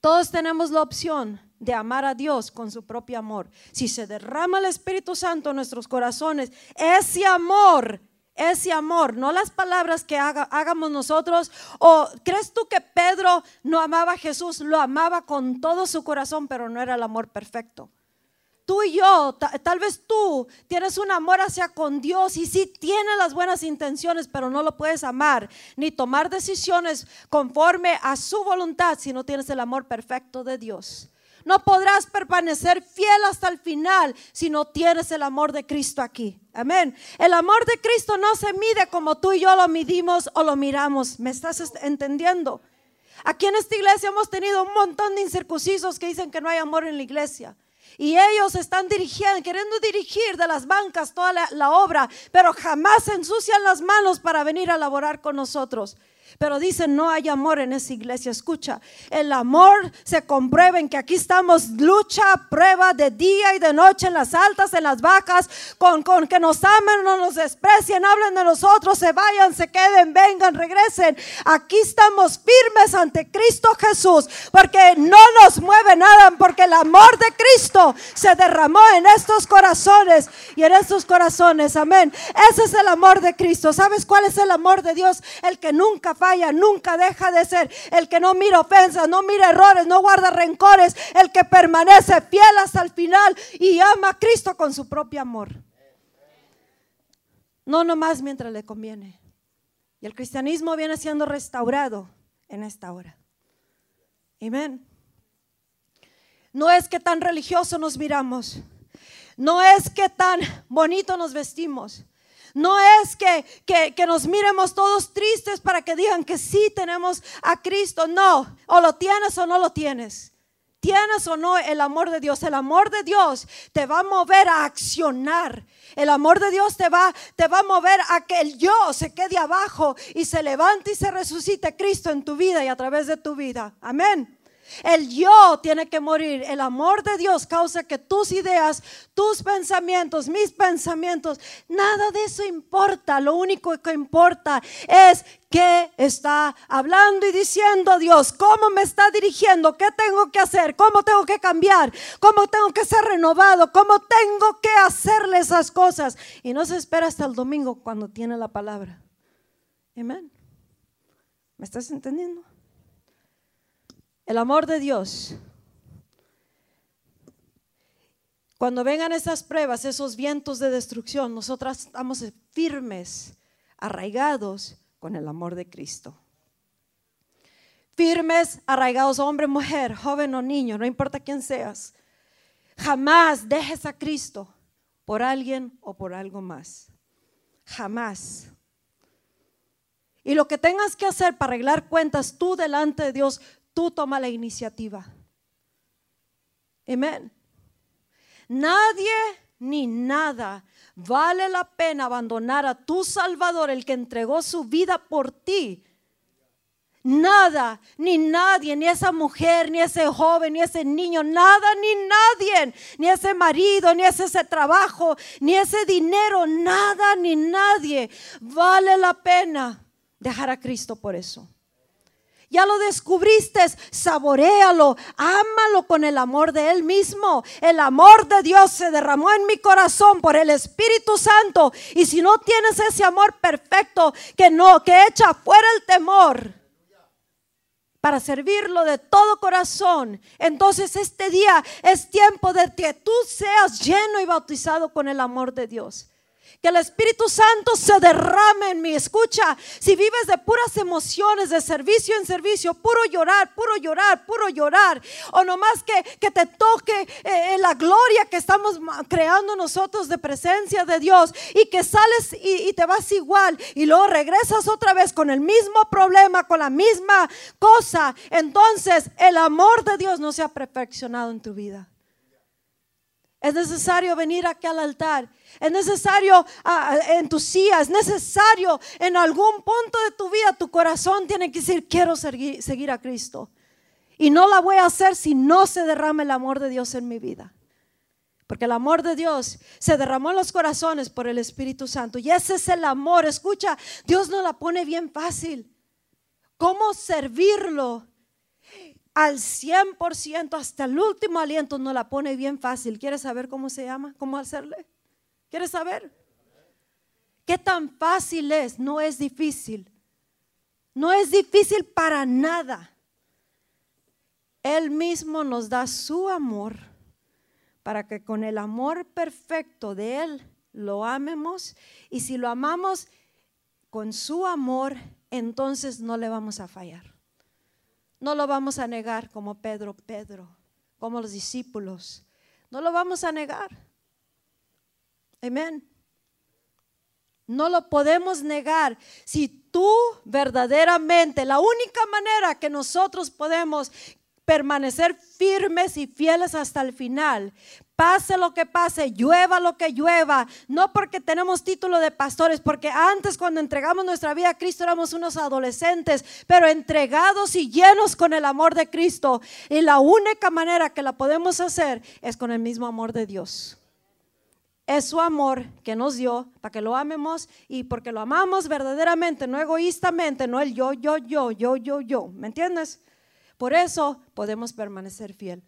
S1: Todos tenemos la opción de amar a Dios con su propio amor. Si se derrama el Espíritu Santo en nuestros corazones, ese amor ese amor, no las palabras que hagamos nosotros. ¿O crees tú que Pedro no amaba a Jesús? Lo amaba con todo su corazón, pero no era el amor perfecto. Tú y yo, tal vez tú tienes un amor hacia con Dios y sí tienes las buenas intenciones, pero no lo puedes amar ni tomar decisiones conforme a su voluntad si no tienes el amor perfecto de Dios. No podrás permanecer fiel hasta el final si no tienes el amor de Cristo aquí. Amén. El amor de Cristo no se mide como tú y yo lo midimos o lo miramos. ¿Me estás entendiendo? Aquí en esta iglesia hemos tenido un montón de incircuncisos que dicen que no hay amor en la iglesia. Y ellos están dirigiendo, queriendo dirigir de las bancas toda la, la obra, pero jamás ensucian las manos para venir a laborar con nosotros. Pero dicen, no hay amor en esa iglesia. Escucha, el amor se comprueba en que aquí estamos lucha, prueba de día y de noche, en las altas, en las bajas, con, con que nos amen, no nos desprecien, hablen de nosotros, se vayan, se queden, vengan, regresen. Aquí estamos firmes ante Cristo Jesús, porque no nos mueve nada, porque el amor de Cristo se derramó en estos corazones y en estos corazones. Amén. Ese es el amor de Cristo. ¿Sabes cuál es el amor de Dios? El que nunca falla nunca deja de ser. El que no mira ofensas, no mira errores, no guarda rencores. El que permanece fiel hasta el final y ama a Cristo con su propio amor. No nomás mientras le conviene. Y el cristianismo viene siendo restaurado en esta hora. Amén. No es que tan religioso nos miramos. No es que tan bonito nos vestimos. No es que, que, nos miremos todos tristes para que digan que sí tenemos a Cristo. No, o lo tienes o no lo tienes. Tienes o no el amor de Dios. El amor de Dios te va a mover a accionar. El amor de Dios te va, te va a mover a que el yo se quede abajo y se levante y se resucite Cristo en tu vida y a través de tu vida. Amén. El yo tiene que morir. El amor de Dios causa que tus ideas, tus pensamientos, mis pensamientos, nada de eso importa. Lo único que importa es qué está hablando y diciendo Dios, cómo me está dirigiendo, qué tengo que hacer, cómo tengo que cambiar, cómo tengo que ser renovado, cómo tengo que hacerle esas cosas. Y no se espera hasta el domingo cuando tiene la palabra. Amén. ¿Me estás entendiendo? El amor de Dios. Cuando vengan esas pruebas, esos vientos de destrucción, nosotras estamos firmes, arraigados con el amor de Cristo. Firmes, arraigados, hombre, mujer, joven o niño, no importa quién seas. Jamás dejes a Cristo por alguien o por algo más. Jamás. Y lo que tengas que hacer para arreglar cuentas tú delante de Dios, tú toma la iniciativa. Amén. Nadie ni nada vale la pena abandonar a tu Salvador, el que entregó su vida por ti. Nada, ni nadie, ni esa mujer, ni ese joven, ni ese niño, nada, ni nadie, ni ese marido, ni ese, ese trabajo, ni ese dinero, nada, ni nadie vale la pena dejar a Cristo por eso. Ya lo descubriste, saborealo, ámalo con el amor de Él mismo. El amor de Dios se derramó en mi corazón por el Espíritu Santo. Y si no tienes ese amor perfecto que no, que echa fuera el temor para servirlo de todo corazón. Entonces este día es tiempo de que tú seas lleno y bautizado con el amor de Dios. Que el Espíritu Santo se derrame en mí. Escucha, si vives de puras emociones, de servicio en servicio, puro llorar, puro llorar, puro llorar, o nomás que, que te toque eh, la gloria que estamos creando nosotros de presencia de Dios y que sales y, y te vas igual y luego regresas otra vez con el mismo problema, con la misma cosa, entonces el amor de Dios no se ha perfeccionado en tu vida. Es necesario venir aquí al altar. Es necesario ah, en. Es necesario en algún punto de tu vida. Tu corazón tiene que decir, quiero seguir, seguir a Cristo. Y no la voy a hacer si no se derrama el amor de Dios en mi vida. Porque el amor de Dios se derramó en los corazones por el Espíritu Santo. Y ese es el amor. Escucha, Dios nos la pone bien fácil. ¿Cómo servirlo? Al 100% hasta el último aliento nos la pone bien fácil. ¿Quieres saber cómo se llama? ¿Cómo hacerle? ¿Quieres saber? ¿Qué tan fácil es? No es difícil. No es difícil para nada. Él mismo nos da su amor para que con el amor perfecto de Él lo amemos. Y si lo amamos con su amor, entonces no le vamos a fallar. No lo vamos a negar como Pedro, Pedro, como los discípulos. No lo vamos a negar. Amén. No lo podemos negar. Si tú verdaderamente, la única manera que nosotros podemos permanecer firmes y fieles hasta el final, pase lo que pase, llueva lo que llueva, no porque tenemos título de pastores, porque antes cuando entregamos nuestra vida a Cristo éramos unos adolescentes, pero entregados y llenos con el amor de Cristo. Y la única manera que la podemos hacer es con el mismo amor de Dios es su amor que nos dio para que lo amemos y porque lo amamos verdaderamente, no egoístamente, no el yo, yo, yo, yo, yo, yo. ¿Me entiendes? Por eso podemos permanecer fiel.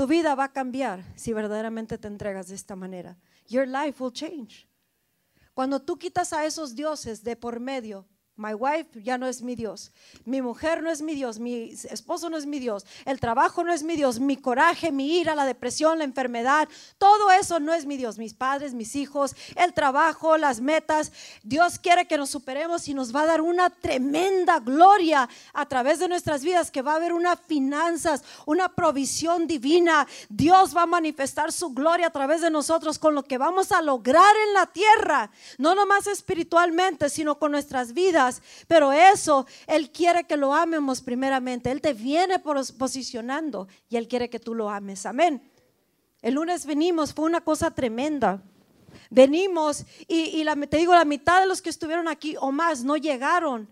S1: Tu vida va a cambiar si verdaderamente te entregas de esta manera. Your life will change. Cuando tú quitas a esos dioses de por medio, My wife ya no es mi Dios. Mi mujer no es mi Dios. Mi esposo no es mi Dios. El trabajo no es mi Dios. Mi coraje, mi ira, la depresión, la enfermedad. Todo eso no es mi Dios. Mis padres, mis hijos, el trabajo, las metas. Dios quiere que nos superemos y nos va a dar una tremenda gloria a través de nuestras vidas. Que va a haber una finanzas, una provisión divina. Dios va a manifestar su gloria a través de nosotros con lo que vamos a lograr en la tierra. No nomás espiritualmente, sino con nuestras vidas pero eso Él quiere que lo amemos primeramente. Él te viene posicionando y Él quiere que tú lo ames. Amén. El lunes venimos, fue una cosa tremenda. Venimos y, la, te digo, la mitad de los que estuvieron aquí o más no llegaron.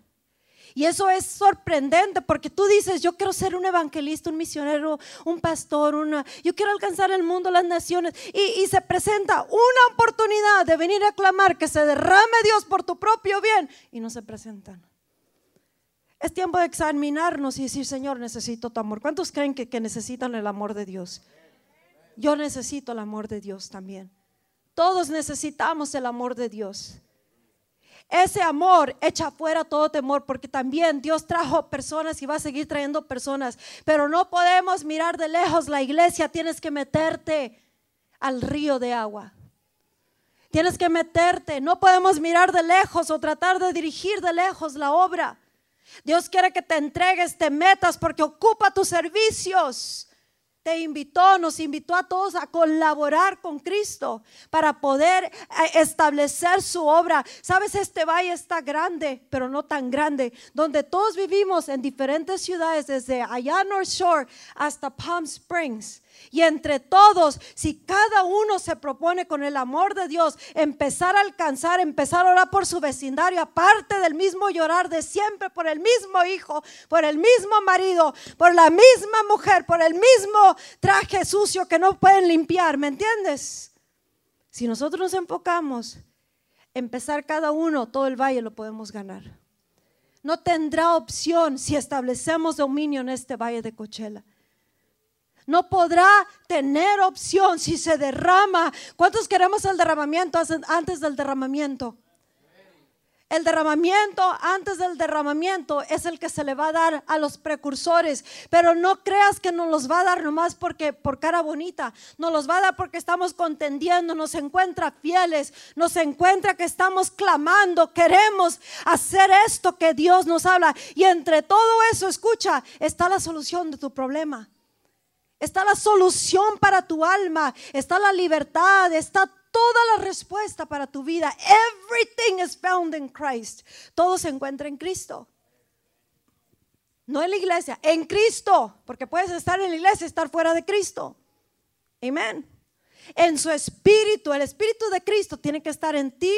S1: Y eso es sorprendente porque tú dices, yo quiero ser un evangelista, un misionero, un pastor, una, yo quiero alcanzar el mundo, las naciones. Y, se presenta una oportunidad de venir a clamar que se derrame Dios por tu propio bien y no se presentan. Es tiempo de examinarnos y decir, Señor, necesito tu amor. ¿Cuántos creen que necesitan el amor de Dios? Yo necesito el amor de Dios también. Todos necesitamos el amor de Dios. Ese amor echa fuera todo temor, porque también Dios trajo personas y va a seguir trayendo personas, pero no podemos mirar de lejos la iglesia, tienes que meterte al río de agua. Tienes que meterte, no podemos mirar de lejos o tratar de dirigir de lejos la obra. Dios quiere que te entregues, te metas porque ocupa tus servicios invitó, nos invitó a todos a colaborar con Cristo para poder eh, establecer su obra. Sabes, este valle está grande, pero no tan grande, donde todos vivimos en diferentes ciudades, desde allá North Shore hasta Palm Springs. Y entre todos, si cada uno se propone con el amor de Dios, empezar a alcanzar, empezar a orar por su vecindario, aparte del mismo llorar de siempre, por el mismo hijo, por el mismo marido, por la misma mujer, por el mismo traje sucio que no pueden limpiar, ¿me entiendes? Si nosotros nos enfocamos, empezar cada uno, todo el valle lo podemos ganar. No tendrá opción si establecemos dominio en este valle de Cochela no podrá tener opción si se derrama. ¿Cuántos queremos el derramamiento antes del derramamiento? El derramamiento antes del derramamiento es el que se le va a dar a los precursores, pero no creas que nos los va a dar nomás porque por cara bonita, nos los va a dar porque estamos contendiendo, nos encuentra fieles, nos encuentra que estamos clamando, queremos hacer esto que Dios nos habla y entre todo eso, escucha, está la solución de tu problema. Está la solución para tu alma, está la libertad, está toda la respuesta para tu vida. Everything is found in Christ. Todo se encuentra en Cristo. No en la iglesia, en Cristo, porque puedes estar en la iglesia y estar fuera de Cristo. Amén. En su espíritu, el espíritu de Cristo tiene que estar en ti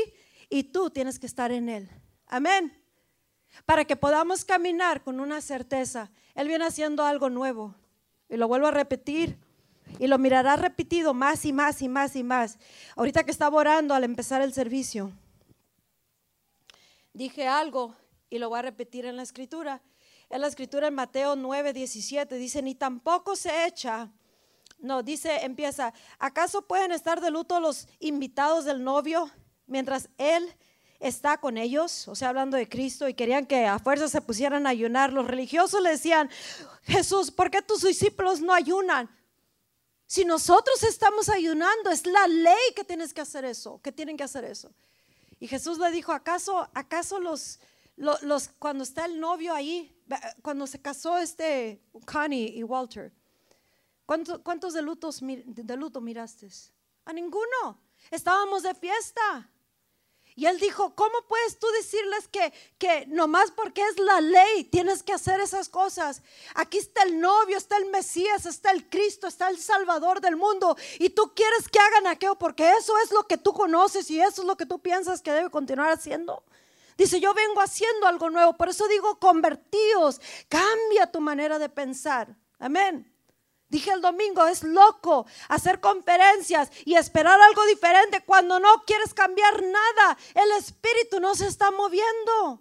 S1: y tú tienes que estar en él. Amén. Para que podamos caminar con una certeza. Él viene haciendo algo nuevo. Y lo vuelvo a repetir. Y lo mirará repetido más y más y más y más. Ahorita que estaba orando al empezar el servicio, dije algo y lo voy a repetir en la escritura. En la escritura en Mateo 9, 17 dice, ni tampoco se echa. No, dice, empieza, ¿acaso pueden estar de luto los invitados del novio mientras él está con ellos? O sea, hablando de Cristo y querían que a fuerza se pusieran a ayunar. Los religiosos le decían, Jesús, ¿por qué tus discípulos no ayunan? Si nosotros estamos ayunando, es la ley que tienes que hacer eso, que tienen que hacer eso. Y Jesús le dijo, ¿acaso, acaso los, los, cuando está el novio ahí, cuando se casó este Connie y Walter, ¿cuántos, cuántos de, lutos, de luto miraste? A ninguno. Estábamos de fiesta. Y él dijo, ¿cómo puedes tú decirles que, que nomás porque es la ley tienes que hacer esas cosas? Aquí está el novio, está el Mesías, está el Cristo, está el Salvador del mundo. Y tú quieres que hagan aquello porque eso es lo que tú conoces y eso es lo que tú piensas que debe continuar haciendo. Dice, yo vengo haciendo algo nuevo. Por eso digo, convertíos, cambia tu manera de pensar. Amén. Dije el domingo, es loco hacer conferencias y esperar algo diferente cuando no quieres cambiar nada. El espíritu no se está moviendo.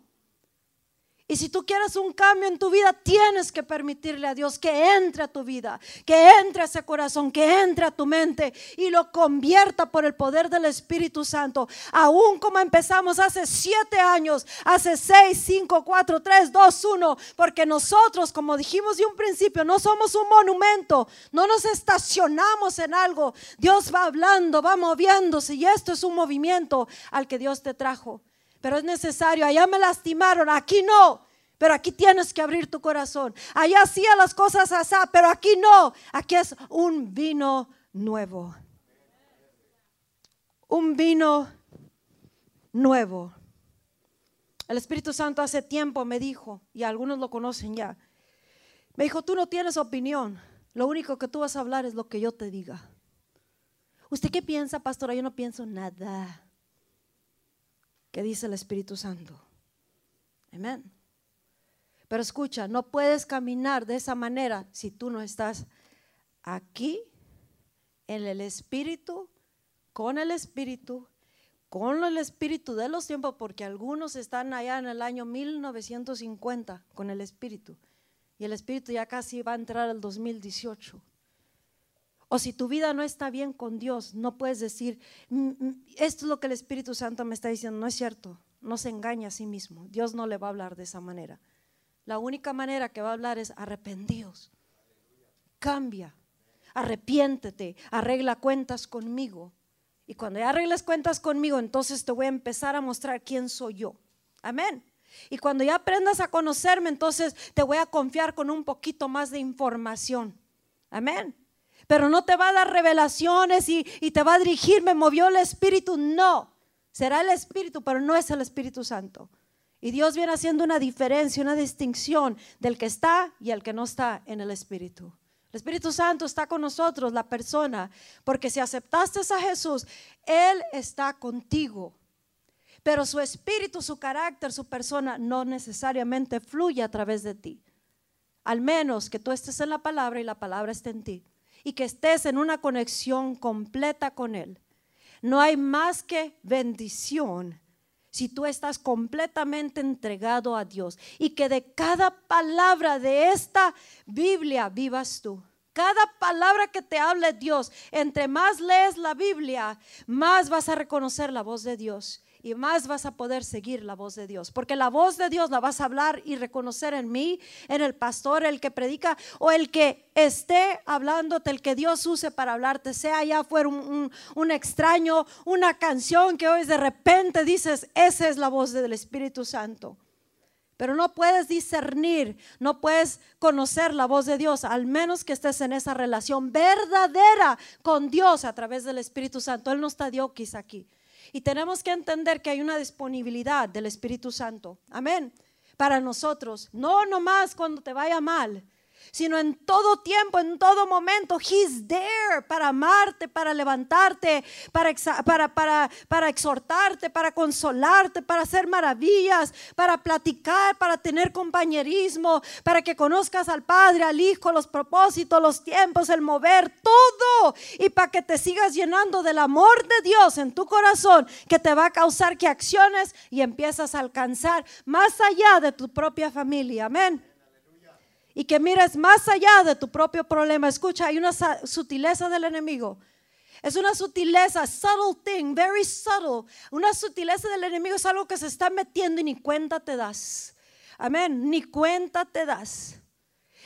S1: Y si tú quieres un cambio en tu vida, tienes que permitirle a Dios que entre a tu vida, que entre a ese corazón, que entre a tu mente y lo convierta por el poder del Espíritu Santo. Aún como empezamos hace siete años, hace seis, cinco, cuatro, tres, dos, uno, porque nosotros, como dijimos de un principio, no somos un monumento, no nos estacionamos en algo. Dios va hablando, va moviéndose y esto es un movimiento al que Dios te trajo pero es necesario. Allá me lastimaron, aquí no. Pero aquí tienes que abrir tu corazón. Allá hacía las cosas así, pero aquí no. Aquí es un vino nuevo. Un vino nuevo. El Espíritu Santo hace tiempo me dijo, y algunos lo conocen ya, me dijo, tú no tienes opinión, lo único que tú vas a hablar es lo que yo te diga. ¿Usted qué piensa, pastora? Yo no pienso nada que dice el Espíritu Santo. Amén. Pero escucha, no puedes caminar de esa manera si tú no estás aquí en el Espíritu, con el Espíritu, con el Espíritu de los tiempos, porque algunos están allá en el año 1950 con el Espíritu y el Espíritu ya casi va a entrar al 2018. O si tu vida no está bien con Dios, no puedes decir, mm, mm, esto es lo que el Espíritu Santo me está diciendo. No es cierto, no se engaña a sí mismo. Dios no le va a hablar de esa manera. La única manera que va a hablar es arrepentíos. Cambia, arrepiéntete, arregla cuentas conmigo. Y cuando ya arregles cuentas conmigo, entonces te voy a empezar a mostrar quién soy yo. Amén. Y cuando ya aprendas a conocerme, entonces te voy a confiar con un poquito más de información. Amén pero no te va a dar revelaciones y, te va a dirigir, me movió el Espíritu. No, será el Espíritu, pero no es el Espíritu Santo. Y Dios viene haciendo una diferencia, una distinción del que está y el que no está en el Espíritu. El Espíritu Santo está con nosotros, la persona, porque si aceptaste a Jesús, Él está contigo. Pero su espíritu, su carácter, su persona no necesariamente fluye a través de ti. Al menos que tú estés en la palabra y la palabra esté en ti y que estés en una conexión completa con Él. No hay más que bendición si tú estás completamente entregado a Dios y que de cada palabra de esta Biblia vivas tú. Cada palabra que te hable Dios, entre más lees la Biblia, más vas a reconocer la voz de Dios y más vas a poder seguir la voz de Dios. Porque la voz de Dios la vas a hablar y reconocer en mí, en el pastor, el que predica o el que esté hablándote, el que Dios use para hablarte, sea ya fuera un, extraño, una canción que hoy de repente dices, esa es la voz del Espíritu Santo. Pero no puedes discernir, no puedes conocer la voz de Dios, al menos que estés en esa relación verdadera con Dios a través del Espíritu Santo. Él no está Dios aquí. Y tenemos que entender que hay una disponibilidad del Espíritu Santo. Amén. Para nosotros, no nomás cuando te vaya mal, sino en todo tiempo, en todo momento. He's there para amarte, para levantarte, para, para, para, para exhortarte, para consolarte, para hacer maravillas, para platicar, para tener compañerismo, para que conozcas al Padre, al Hijo, los propósitos, los tiempos, el mover, todo. Y para que te sigas llenando del amor de Dios en tu corazón, que te va a causar que acciones y empiezas a alcanzar más allá de tu propia familia. Amén y que mires más allá de tu propio problema. Escucha, hay una sutileza del enemigo. Es una sutileza, subtle thing, very subtle. Una sutileza del enemigo es algo que se está metiendo y ni cuenta te das. Amén, ni cuenta te das.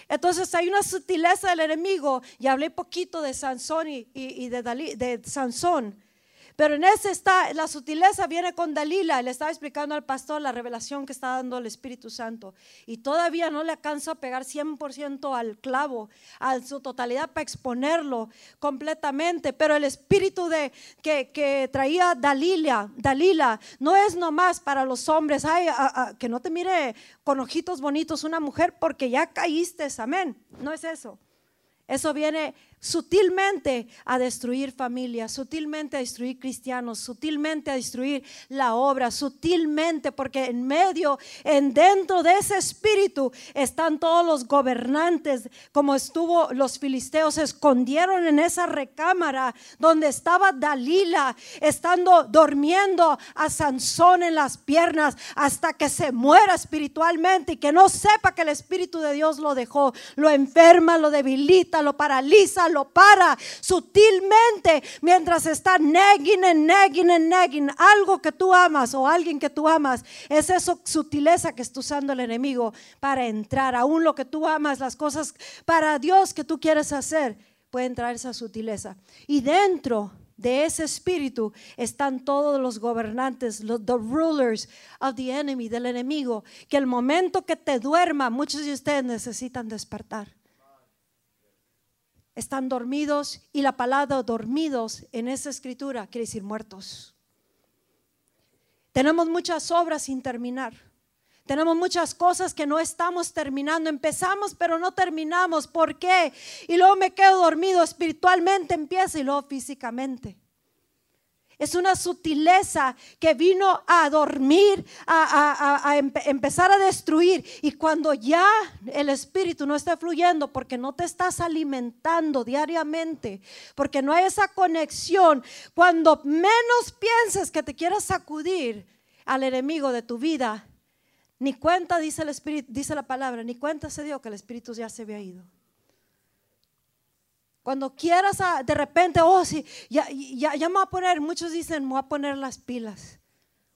S1: Entonces hay una sutileza del enemigo. Y hablé poquito de Sansón y, de, de Sansón. Pero en ese está, la sutileza viene con Dalila. Le estaba explicando al pastor la revelación que está dando el Espíritu Santo. Y todavía no le alcanzo a pegar 100% al clavo, a su totalidad para exponerlo completamente. Pero el Espíritu de, que, traía Dalila, Dalila no es nomás para los hombres. Ay, que no te mire con ojitos bonitos una mujer porque ya caíste. Amén. No es eso. Eso viene sutilmente a destruir familias, sutilmente a destruir cristianos, sutilmente a destruir la obra, sutilmente, porque en medio, en dentro de ese espíritu están todos los gobernantes, como estuvo los filisteos, se escondieron en esa recámara donde estaba Dalila, estando durmiendo a Sansón en las piernas hasta que se muera espiritualmente y que no sepa que el Espíritu de Dios lo dejó, lo enferma, lo debilita, lo paraliza, lo para sutilmente mientras está negging negging negging algo que tú amas o alguien que tú amas. Es esa sutileza que está usando el enemigo para entrar. Aún lo que tú amas, las cosas para Dios que tú quieres hacer, puede entrar esa sutileza. Y dentro de ese espíritu están todos los gobernantes, los the rulers of the enemy, del enemigo, que el momento que te duerma, muchos de ustedes necesitan despertar están dormidos y la palabra dormidos en esa escritura quiere decir muertos. Tenemos muchas obras sin terminar. Tenemos muchas cosas que no estamos terminando. Empezamos pero no terminamos. ¿Por qué? Y luego me quedo dormido. Espiritualmente empieza y luego físicamente. Es una sutileza que vino a dormir, a, empezar a destruir. Y cuando ya el espíritu no está fluyendo porque no te estás alimentando diariamente, porque no hay esa conexión, cuando menos pienses que te quieras sacudir al enemigo de tu vida, ni cuenta, dice el espíritu, dice la palabra, ni cuenta se dio que el espíritu ya se había ido. Cuando quieras ah, de repente, oh, sí, ya, ya, me voy a poner, muchos dicen, me voy a poner las pilas.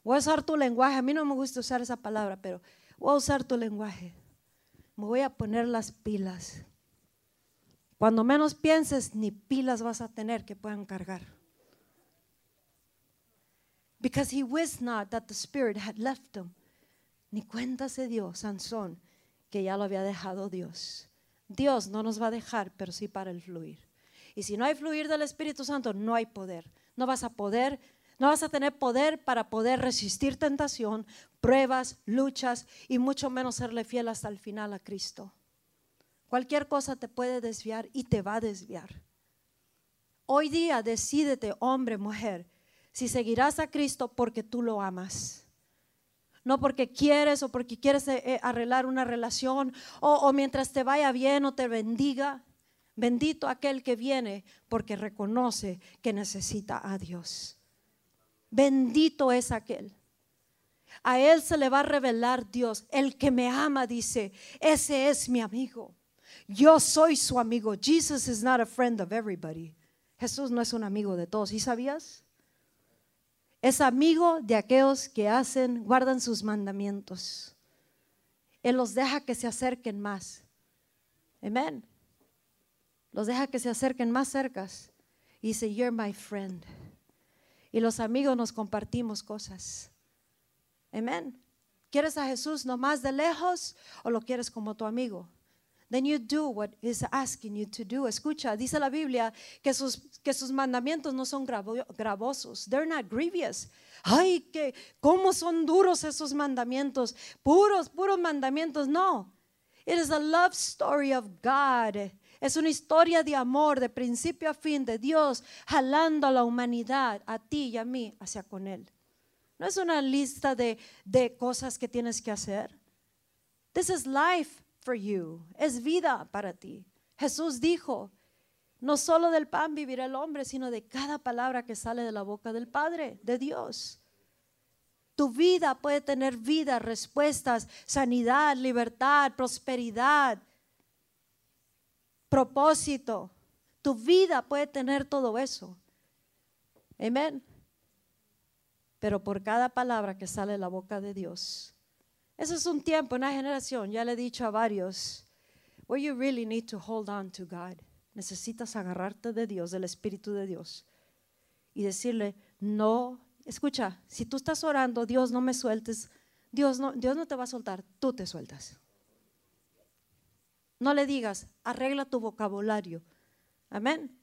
S1: Voy a usar tu lenguaje. A mí no me gusta usar esa palabra, pero voy a usar tu lenguaje. Me voy a poner las pilas. Cuando menos pienses, ni pilas vas a tener que puedan cargar. Because he was not that the Spirit had left him. Ni cuenta se dio Sansón que ya lo había dejado Dios. Dios no nos va a dejar, pero sí para el fluir. Y si no hay fluir del Espíritu Santo, no hay poder. No vas a poder, no vas a tener poder para poder resistir tentación, pruebas, luchas y mucho menos serle fiel hasta el final a Cristo. Cualquier cosa te puede desviar y te va a desviar. Hoy día decídete, hombre, mujer, si seguirás a Cristo porque tú lo amas no porque quieres o porque quieres eh, eh, arreglar una relación o, mientras te vaya bien o te bendiga. Bendito aquel que viene porque reconoce que necesita a Dios. Bendito es aquel. A él se le va a revelar Dios. El que me ama dice, ese es mi amigo. Yo soy su amigo. Jesus is not a friend of everybody. Jesús no es un amigo de todos. ¿Y sabías? Es amigo de aquellos que hacen, guardan sus mandamientos. Él los deja que se acerquen más. Amén. Los deja que se acerquen más cercas. Y dice, You're my friend. Y los amigos nos compartimos cosas. Amén. ¿Quieres a Jesús nomás de lejos o lo quieres como tu amigo? Then you do what is asking you to do. Escucha, dice la Biblia que sus, que sus mandamientos no son gravosos. They're not grievous. Ay, que cómo son duros esos mandamientos. Puros, puros mandamientos. No. It is a love story of God. Es una historia de amor de principio a fin de Dios jalando a la humanidad, a ti y a mí, hacia con Él. No es una lista de, de cosas que tienes que hacer. This is life Es vida para ti. Jesús dijo, no solo del pan vivirá el hombre, sino de cada palabra que sale de la boca del Padre, de Dios. Tu vida puede tener vida, respuestas, sanidad, libertad, prosperidad, propósito. Tu vida puede tener todo eso. Amén. Pero por cada palabra que sale de la boca de Dios, ese es un tiempo, una generación, ya le he dicho a varios, where you really need to hold on to God. Necesitas agarrarte de Dios, del Espíritu de Dios, y decirle, no, escucha, si tú estás orando, Dios no me sueltes, Dios no, Dios no te va a soltar, tú te sueltas. No le digas, arregla tu vocabulario. Amén.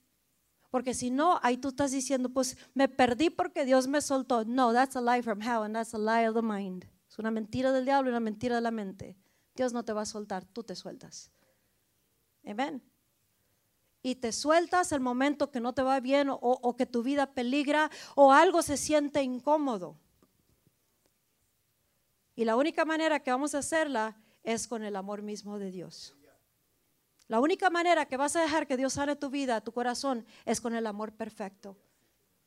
S1: Porque si no, ahí tú estás diciendo, pues me perdí porque Dios me soltó. No, that's a lie from hell and that's a lie of the mind. Es una mentira del diablo y una mentira de la mente. Dios no te va a soltar, tú te sueltas. Amén. Y te sueltas el momento que no te va bien o, que tu vida peligra o algo se siente incómodo. Y la única manera que vamos a hacerla es con el amor mismo de Dios. La única manera que vas a dejar que Dios sane tu vida, tu corazón, es con el amor perfecto.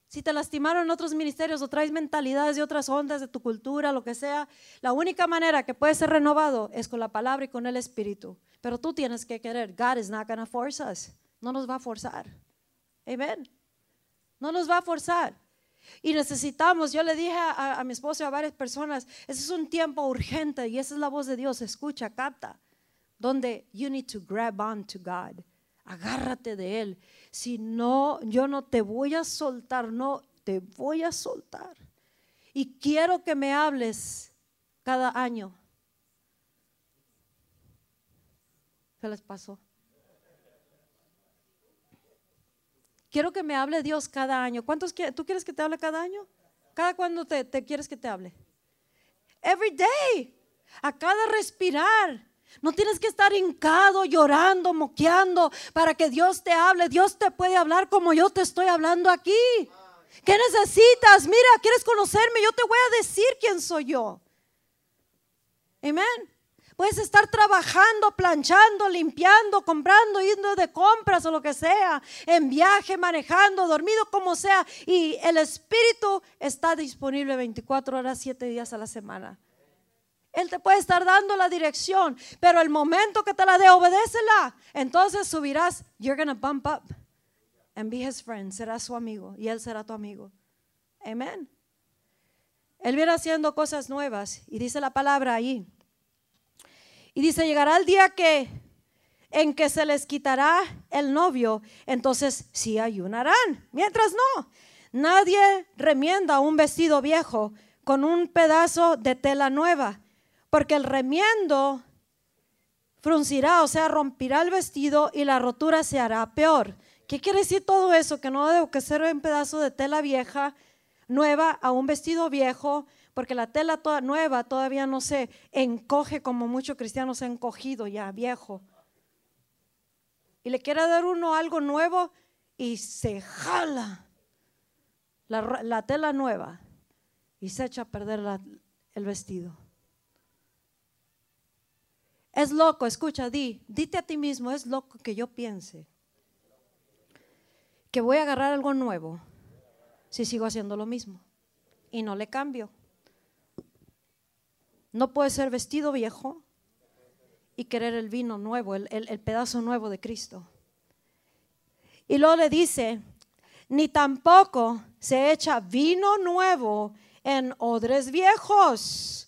S1: Si te lastimaron en otros ministerios o traes mentalidades de otras ondas, de tu cultura, lo que sea, la única manera que puede ser renovado es con la palabra y con el Espíritu. Pero tú tienes que querer. God is not going to force us. No nos va a forzar. Amén. No nos va a forzar. Y necesitamos, yo le dije a, a mi esposo y a varias personas, ese es un tiempo urgente y esa es la voz de Dios, escucha, capta donde you need to grab on to God. Agárrate de Él. Si no, yo no te voy a soltar, no, te voy a soltar. Y quiero que me hables cada año. ¿Qué les pasó? Quiero que me hable Dios cada año. ¿Cuántos tú quieres que te hable cada año? ¿Cada cuándo te, te quieres que te hable? Every day. A cada respirar. No tienes que estar hincado, llorando, moqueando para que Dios te hable. Dios te puede hablar como yo te estoy hablando aquí. ¿Qué necesitas? Mira, ¿quieres conocerme? Yo te voy a decir quién soy yo. Amén. Puedes estar trabajando, planchando, limpiando, comprando, yendo de compras o lo que sea, en viaje, manejando, dormido, como sea. Y el Espíritu está disponible 24 horas, 7 días a la semana. Él te puede estar dando la dirección, pero el momento que te la dé, obedécela. Entonces subirás, you're going to bump up and be his friend. Será su amigo y él será tu amigo. Amén. Él viene haciendo cosas nuevas y dice la palabra ahí. Y dice, llegará el día que en que se les quitará el novio, entonces sí ayunarán. Mientras no, nadie remienda un vestido viejo con un pedazo de tela nueva porque el remiendo fruncirá, o sea, rompirá el vestido y la rotura se hará peor. ¿Qué quiere decir todo eso? Que no debo que ser un pedazo de tela vieja, nueva, a un vestido viejo, porque la tela toda nueva todavía no se encoge como muchos cristianos se han encogido ya, viejo. Y le quiere dar uno algo nuevo y se jala la, tela nueva y se echa a perder el vestido. Es loco, escucha, di, dite a ti mismo, es loco que yo piense que voy a agarrar algo nuevo si sigo haciendo lo mismo y no le cambio. No puede ser vestido viejo y querer el vino nuevo, el, el pedazo nuevo de Cristo. Y luego le dice, ni tampoco se echa vino nuevo en odres viejos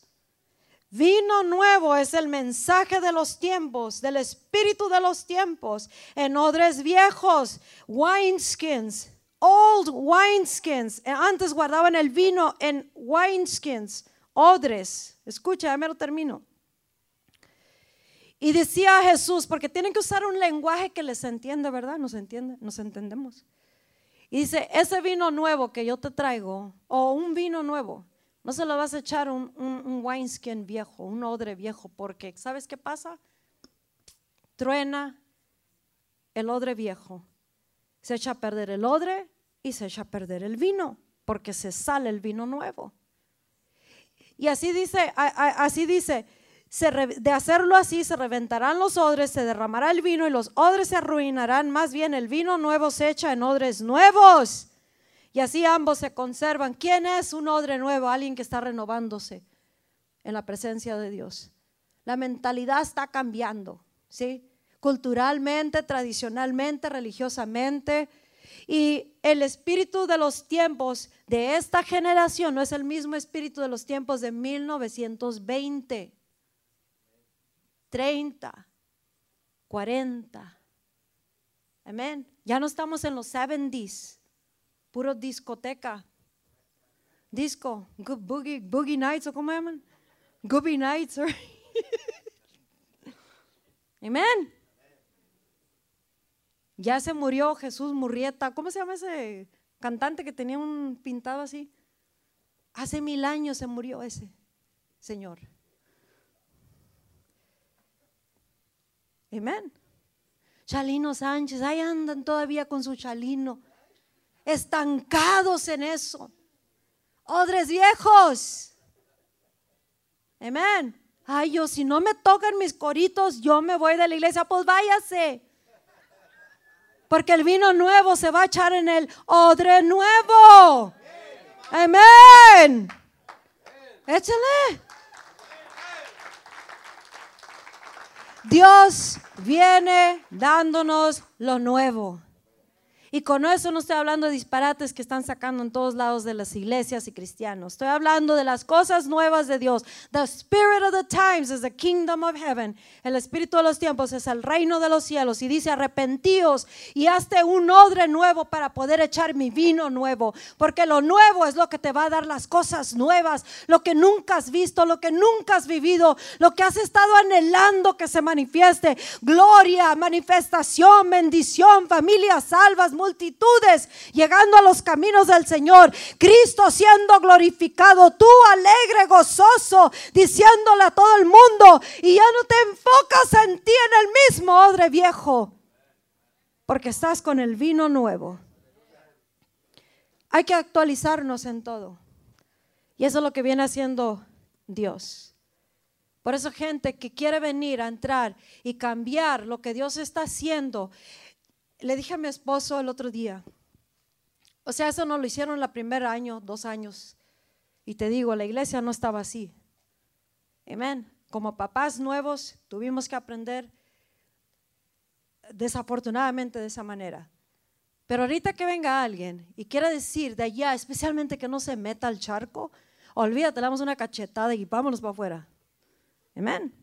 S1: Vino nuevo es el mensaje de los tiempos, del espíritu de los tiempos, en odres viejos, wineskins, old wineskins. Eh, antes guardaban el vino en wineskins, odres. Escucha, ya me lo termino. Y decía Jesús, porque tienen que usar un lenguaje que les entiende, ¿verdad? Nos entiende, nos entendemos. Y dice, ese vino nuevo que yo te traigo, o un vino nuevo, no se lo vas a echar un, un, wineskin viejo, un odre viejo, porque ¿sabes qué pasa? Truena el odre viejo. Se echa a perder el odre y se echa a perder el vino, porque se sale el vino nuevo. Y así dice, así dice, de hacerlo así se reventarán los odres, se derramará el vino y los odres se arruinarán. Más bien el vino nuevo se echa en odres nuevos y así ambos se conservan. ¿Quién es un odre nuevo? Alguien que está renovándose en la presencia de Dios. La mentalidad está cambiando, ¿sí? Culturalmente, tradicionalmente, religiosamente. Y el espíritu de los tiempos de esta generación no es el mismo espíritu de los tiempos de 1920, 30, 40. Amén. Ya no estamos en los 70s puro discoteca. disco, good boogie, boogie nights o cómo llaman, gooby nights. Amén. Ya se murió Jesús Murrieta. ¿Cómo se llama ese cantante que tenía un pintado así? Hace mil años se murió ese señor. Amén. Chalino Sánchez, ahí andan todavía con su chalino, estancados en eso. Odres viejos. Amén. Ay, yo si no me tocan mis coritos, yo me voy de la iglesia, pues váyase. Porque el vino nuevo se va a echar en el odre nuevo. Amén. Échale. Dios viene dándonos lo nuevo. Y con eso no estoy hablando de disparates que están sacando en todos lados de las iglesias y cristianos. Estoy hablando de las cosas nuevas de Dios. The spirit of the times is the kingdom of heaven. El espíritu de los tiempos es el reino de los cielos. Y dice, arrepentíos y hazte un odre nuevo para poder echar mi vino nuevo. Porque lo nuevo es lo que te va a dar las cosas nuevas. Lo que nunca has visto, lo que nunca has vivido, lo que has estado anhelando que se manifieste. Gloria, manifestación, bendición, familias salvas, multitudes llegando a los caminos del Señor. Cristo siendo glorificado, tú alegre, gozoso, diciéndole a todo el mundo y ya no te enfocas en ti en el mismo odre viejo, porque estás con el vino nuevo. Hay que actualizarnos en todo. Y eso es lo que viene haciendo Dios. Por eso gente que quiere venir a entrar y cambiar lo que Dios está haciendo, le dije a mi esposo el otro día, o sea, eso no lo hicieron el primer año, dos años. Y te digo, la iglesia no estaba así. Amén. Como papás nuevos tuvimos que aprender desafortunadamente de esa manera. Pero ahorita que venga alguien y quiera decir de allá, especialmente que no se meta al charco, olvídate, le damos una cachetada y vámonos para afuera. Amén.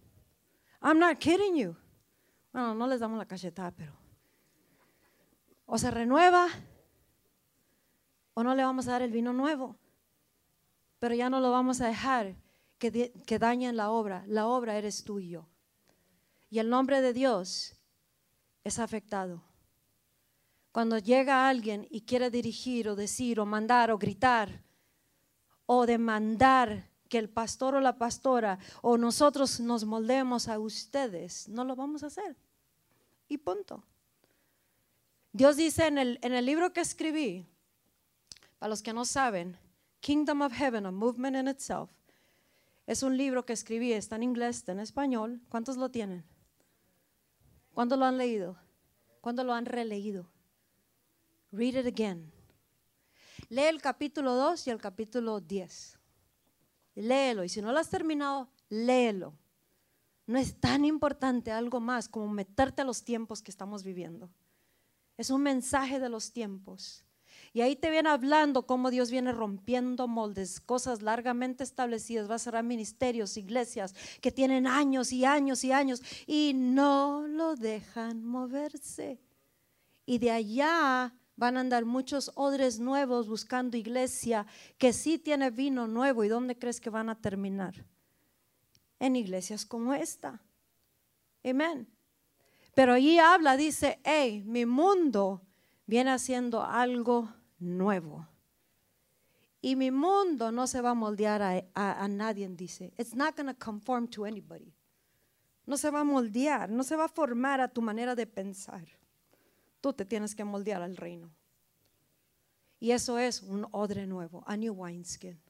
S1: I'm not kidding you. Bueno, no les damos la cachetada, pero o se renueva o no le vamos a dar el vino nuevo. Pero ya no lo vamos a dejar que, que dañen la obra. La obra eres tú y. Y el nombre de Dios es afectado. Cuando llega alguien y quiere dirigir o decir o mandar o gritar o demandar que el pastor o la pastora o nosotros nos moldemos a ustedes, no lo vamos a hacer. Y punto. Dios dice en el, en el libro que escribí, para los que no saben, Kingdom of Heaven, a Movement in Itself, es un libro que escribí, está en inglés, está en español. ¿Cuántos lo tienen? ¿Cuántos lo han leído? ¿Cuántos lo han releído? Read it again. Lee el capítulo 2 y el capítulo 10. Léelo y si no lo has terminado, léelo. No es tan importante algo más como meterte a los tiempos que estamos viviendo. Es un mensaje de los tiempos. Y ahí te viene hablando cómo Dios viene rompiendo moldes, cosas largamente establecidas. Va a cerrar ministerios, iglesias que tienen años y años y años y no lo dejan moverse. Y de allá van a andar muchos odres nuevos buscando iglesia que sí tiene vino nuevo. ¿Y dónde crees que van a terminar? En iglesias como esta. Amén. Pero allí habla, dice, hey, mi mundo viene haciendo algo nuevo. Y mi mundo no se va a moldear a, a- a nadie, dice. It's not going to conform to anybody. No se va a moldear, no se va a formar a tu manera de pensar. Tú te tienes que moldear al reino. Y eso es un odre nuevo, a new wineskin.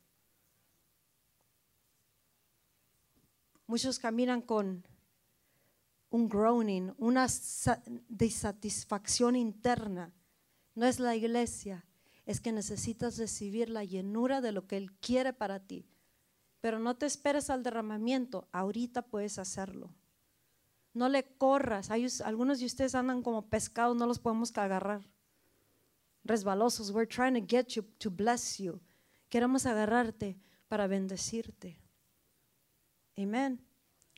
S1: Muchos caminan con un groaning, una sa- disatisfacción interna. No es la iglesia, es que necesitas recibir la llenura de lo que Él quiere para ti. Pero no te esperes al derramamiento, ahorita puedes hacerlo. No le corras. Hay algunos de ustedes andan como pescados, no los podemos agarrar. Resbalosos. We're trying to get you to bless you. Queremos agarrarte para bendecirte. Amén.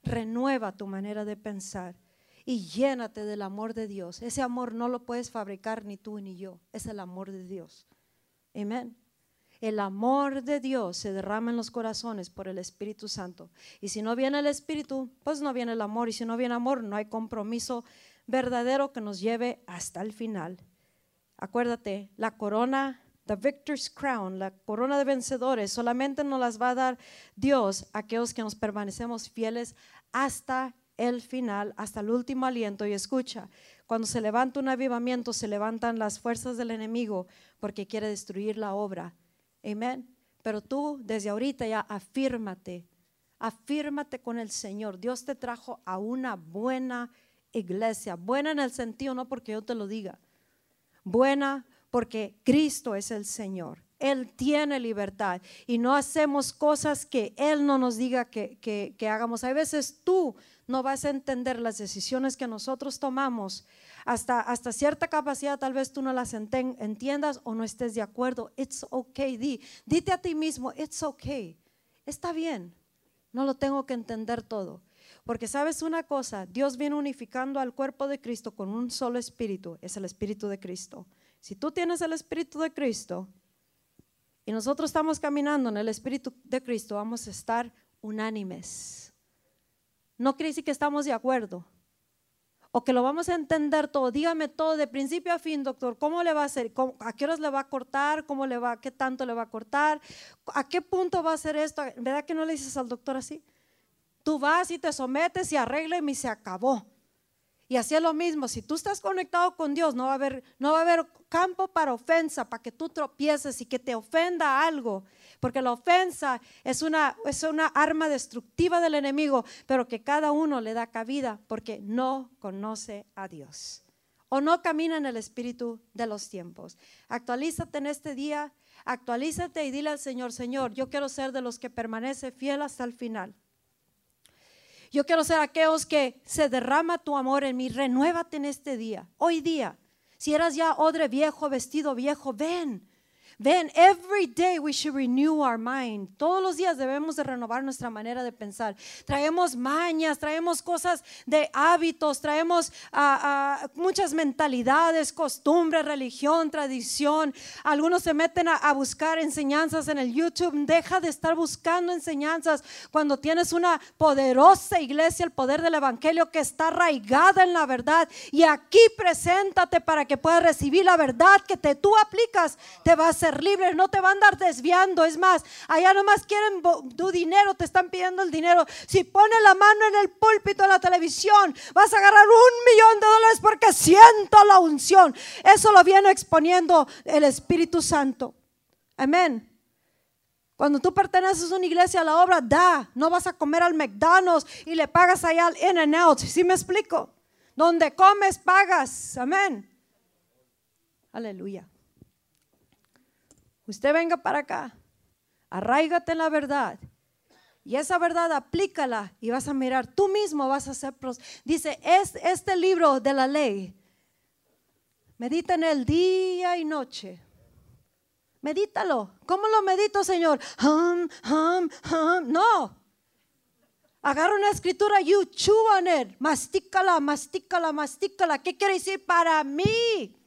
S1: Renueva tu manera de pensar y llénate del amor de Dios. Ese amor no lo puedes fabricar ni tú ni yo. Es el amor de Dios. Amén. El amor de Dios se derrama en los corazones por el Espíritu Santo. Y si no viene el Espíritu, pues no viene el amor. Y si no viene amor, no hay compromiso verdadero que nos lleve hasta el final. Acuérdate, la corona, the victor's crown, la corona de vencedores, solamente nos las va a dar Dios a aquellos que nos permanecemos fieles hasta el final, hasta el último aliento. Y escucha, cuando se levanta un avivamiento, se levantan las fuerzas del enemigo porque quiere destruir la obra Amén. Pero tú desde ahorita ya afírmate, afírmate con el Señor. Dios te trajo a una buena iglesia, buena en el sentido no porque yo te lo diga, buena porque Cristo es el Señor. Él tiene libertad y no hacemos cosas que Él no nos diga que, que, hagamos. Hay veces tú no vas a entender las decisiones que nosotros tomamos hasta, hasta cierta capacidad, tal vez tú no las entiendas o no estés de acuerdo. It's okay. Di, dite a ti mismo, it's okay. Está bien. No lo tengo que entender todo. Porque sabes una cosa, Dios viene unificando al cuerpo de Cristo con un solo espíritu, es el espíritu de Cristo. Si tú tienes el espíritu de Cristo y nosotros estamos caminando en el espíritu de Cristo, vamos a estar unánimes. No quiere decir que estamos de acuerdo, o que lo vamos a entender todo. Dígame todo de principio a fin, doctor. ¿Cómo le va a hacer? ¿A qué horas le va a cortar? ¿Cómo le va? ¿Qué tanto le va a cortar? ¿A qué punto va a hacer esto? ¿Verdad que no le dices al doctor así? Tú vas y te sometes y arregla y se acabó. Y es lo mismo, si tú estás conectado con Dios, no va a haber, no va a haber campo para ofensa, para que tú tropieces y que te ofenda algo porque la ofensa es una, es una arma destructiva del enemigo, pero que cada uno le da cabida porque no conoce a Dios o no camina en el espíritu de los tiempos. Actualízate en este día, actualízate y dile al Señor, Señor, yo quiero ser de los que permanece fiel hasta el final. Yo quiero ser aquellos que se derrama tu amor en mí. Renuévate en este día, hoy día. Si eras ya odre viejo, vestido viejo, ven. Ven, every day we should renew our mind. Todos los días debemos de renovar nuestra manera de pensar. Traemos mañas, traemos cosas de hábitos, traemos ah, muchas mentalidades, costumbres, religión, tradición. Algunos se meten a, buscar enseñanzas en el YouTube. Deja de estar buscando enseñanzas cuando tienes una poderosa iglesia, el poder del Evangelio que está arraigada en la verdad. Y aquí preséntate para que puedas recibir la verdad que te, tú aplicas. Te va a libres, no te van a andar desviando. Es más, allá nomás quieren tu dinero, te están pidiendo el dinero. Si pones la mano en el púlpito de la televisión, vas a agarrar un millón de dólares porque siento la unción. Eso lo viene exponiendo el Espíritu Santo. Amén. Cuando tú perteneces a una iglesia a la obra, da. No vas a comer al McDonald's y le pagas allá al In and Out. ¿Sí me explico? Donde comes, pagas. Amén. Aleluya. Usted venga para acá, arraigate en la verdad. Y esa verdad aplícala y vas a mirar, tú mismo vas a ser. Dice, es este libro de la ley, medita en él día y noche. Medítalo. ¿Cómo lo medito, Señor? Hum, hum, hum. No. Agarra una escritura, you chew on it. Mastícala, mastícala, mastícala. ¿Qué quiere decir para mí?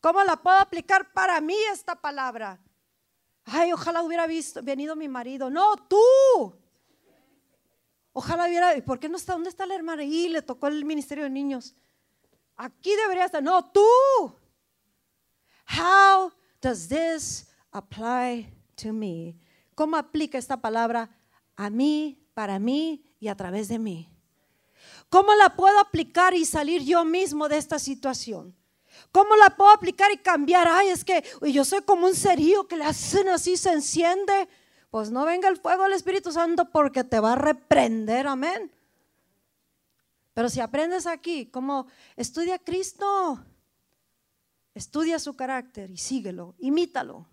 S1: ¿Cómo la puedo aplicar para mí esta palabra? Ay, ojalá hubiera venido mi marido. No, tú. Ojalá hubiera, ¿por qué no está? ¿Dónde está la hermana? Y le tocó el ministerio de niños. Aquí debería estar. No, tú. How does this apply to me? ¿Cómo aplica esta palabra a mí, para mí y a través de mí? ¿Cómo la puedo aplicar y salir yo mismo de esta situación? ¿Cómo la puedo aplicar y cambiar? Ay, es que yo soy como un cerillo que le hacen así, se enciende. Pues no venga el fuego del Espíritu Santo porque te va a reprender, amén. Pero si aprendes aquí, como estudia a Cristo, estudia su carácter y síguelo, imítalo.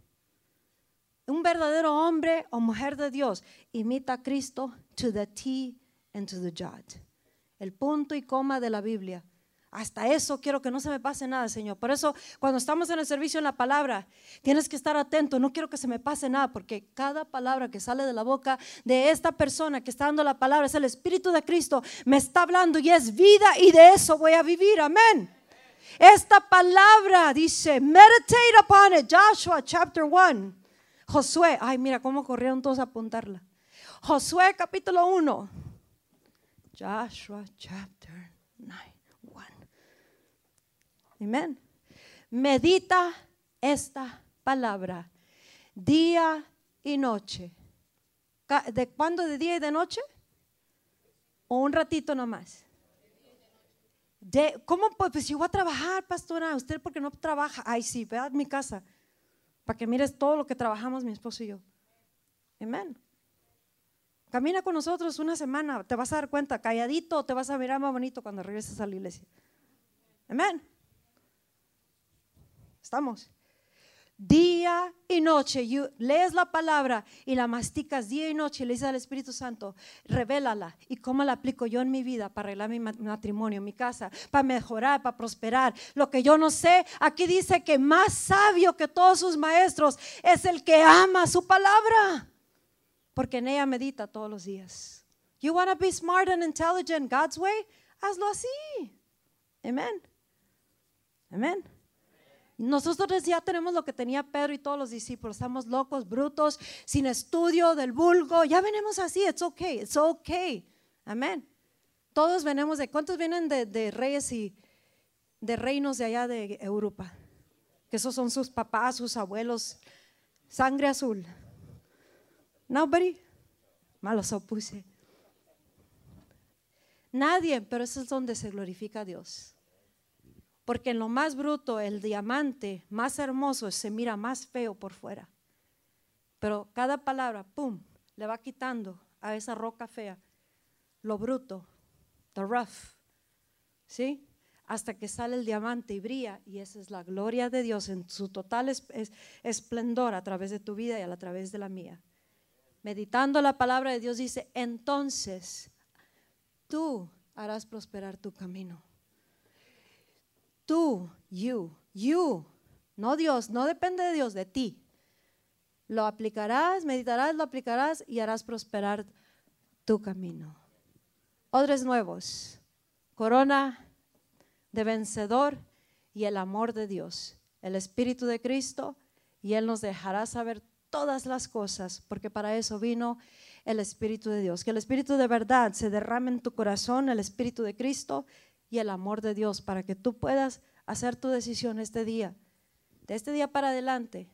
S1: Un verdadero hombre o mujer de Dios imita a Cristo to the T and to the jot. El punto y coma de la Biblia hasta eso quiero que no se me pase nada, Señor. Por eso, cuando estamos en el servicio en la palabra, tienes que estar atento. No quiero que se me pase nada, porque cada palabra que sale de la boca de esta persona que está dando la palabra es el Espíritu de Cristo. Me está hablando y es vida y de eso voy a vivir. Amén. Esta palabra dice, meditate upon it, Joshua chapter 1. Josué, ay, mira cómo corrieron todos a apuntarla. Josué capítulo 1. Joshua chapter 9. 1. Amén. Medita esta palabra día y noche. ¿De cuándo? ¿De día y de noche? ¿O un ratito nomás? De, ¿Cómo? Pues, pues yo voy a trabajar, pastora. ¿Usted porque no trabaja? Ay, sí, ve a mi casa. Para que mires todo lo que trabajamos mi esposo y yo. Amén. Camina con nosotros una semana, te vas a dar cuenta, calladito, te vas a mirar más bonito cuando regreses a la iglesia. Amén. Estamos. Día y noche, lees la palabra y la masticas día y noche le dices al Espíritu Santo, revélala y cómo la aplico yo en mi vida para arreglar mi matrimonio, mi casa, para mejorar, para prosperar. Lo que yo no sé, aquí dice que más sabio que todos sus maestros es el que ama su palabra porque en ella medita todos los días. You want to be smart and intelligent God's way? Hazlo así. Amén. Amén. Nosotros ya tenemos lo que tenía Pedro y todos los discípulos. Estamos locos, brutos, sin estudio del vulgo. Ya venimos así. It's okay. It's okay. Amén. Todos venimos de. ¿Cuántos vienen de, reyes y de reinos de allá de Europa? Que esos son sus papás, sus abuelos. Sangre azul. Nobody. Malos opuse. Nadie, pero eso es donde se glorifica a Dios. Porque en lo más bruto, el diamante más hermoso se mira más feo por fuera. Pero cada palabra, pum, le va quitando a esa roca fea lo bruto, the rough. ¿Sí? Hasta que sale el diamante y brilla. Y esa es la gloria de Dios en su total esplendor a través de tu vida y a través de la mía meditando la palabra de Dios, dice, entonces tú harás prosperar tu camino. Tú, you, you, no Dios, no depende de Dios, de ti. Lo aplicarás, meditarás, lo aplicarás y harás prosperar tu camino. Odres nuevos, corona de vencedor y el amor de Dios, el Espíritu de Cristo, y Él nos dejará saber todas las cosas, porque para eso vino el Espíritu de Dios. Que el Espíritu de verdad se derrame en tu corazón, el Espíritu de Cristo y el amor de Dios, para que tú puedas hacer tu decisión este día, de este día para adelante,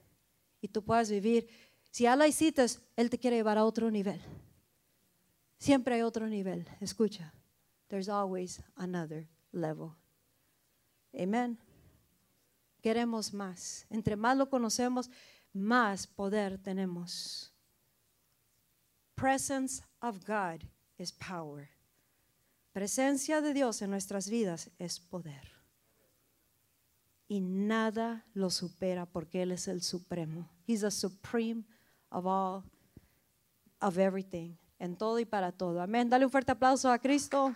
S1: y tú puedas vivir. Si ya la hiciste, Él te quiere llevar a otro nivel. Siempre hay otro nivel. Escucha, there's always another level. Amen. Queremos más. Entre más lo conocemos, más poder tenemos. Presence of God is power. Presencia de Dios en nuestras vidas es poder. Y nada lo supera porque Él es el supremo. He's the supreme of all, of everything, en todo y para todo. Amén. Dale un fuerte aplauso a Cristo.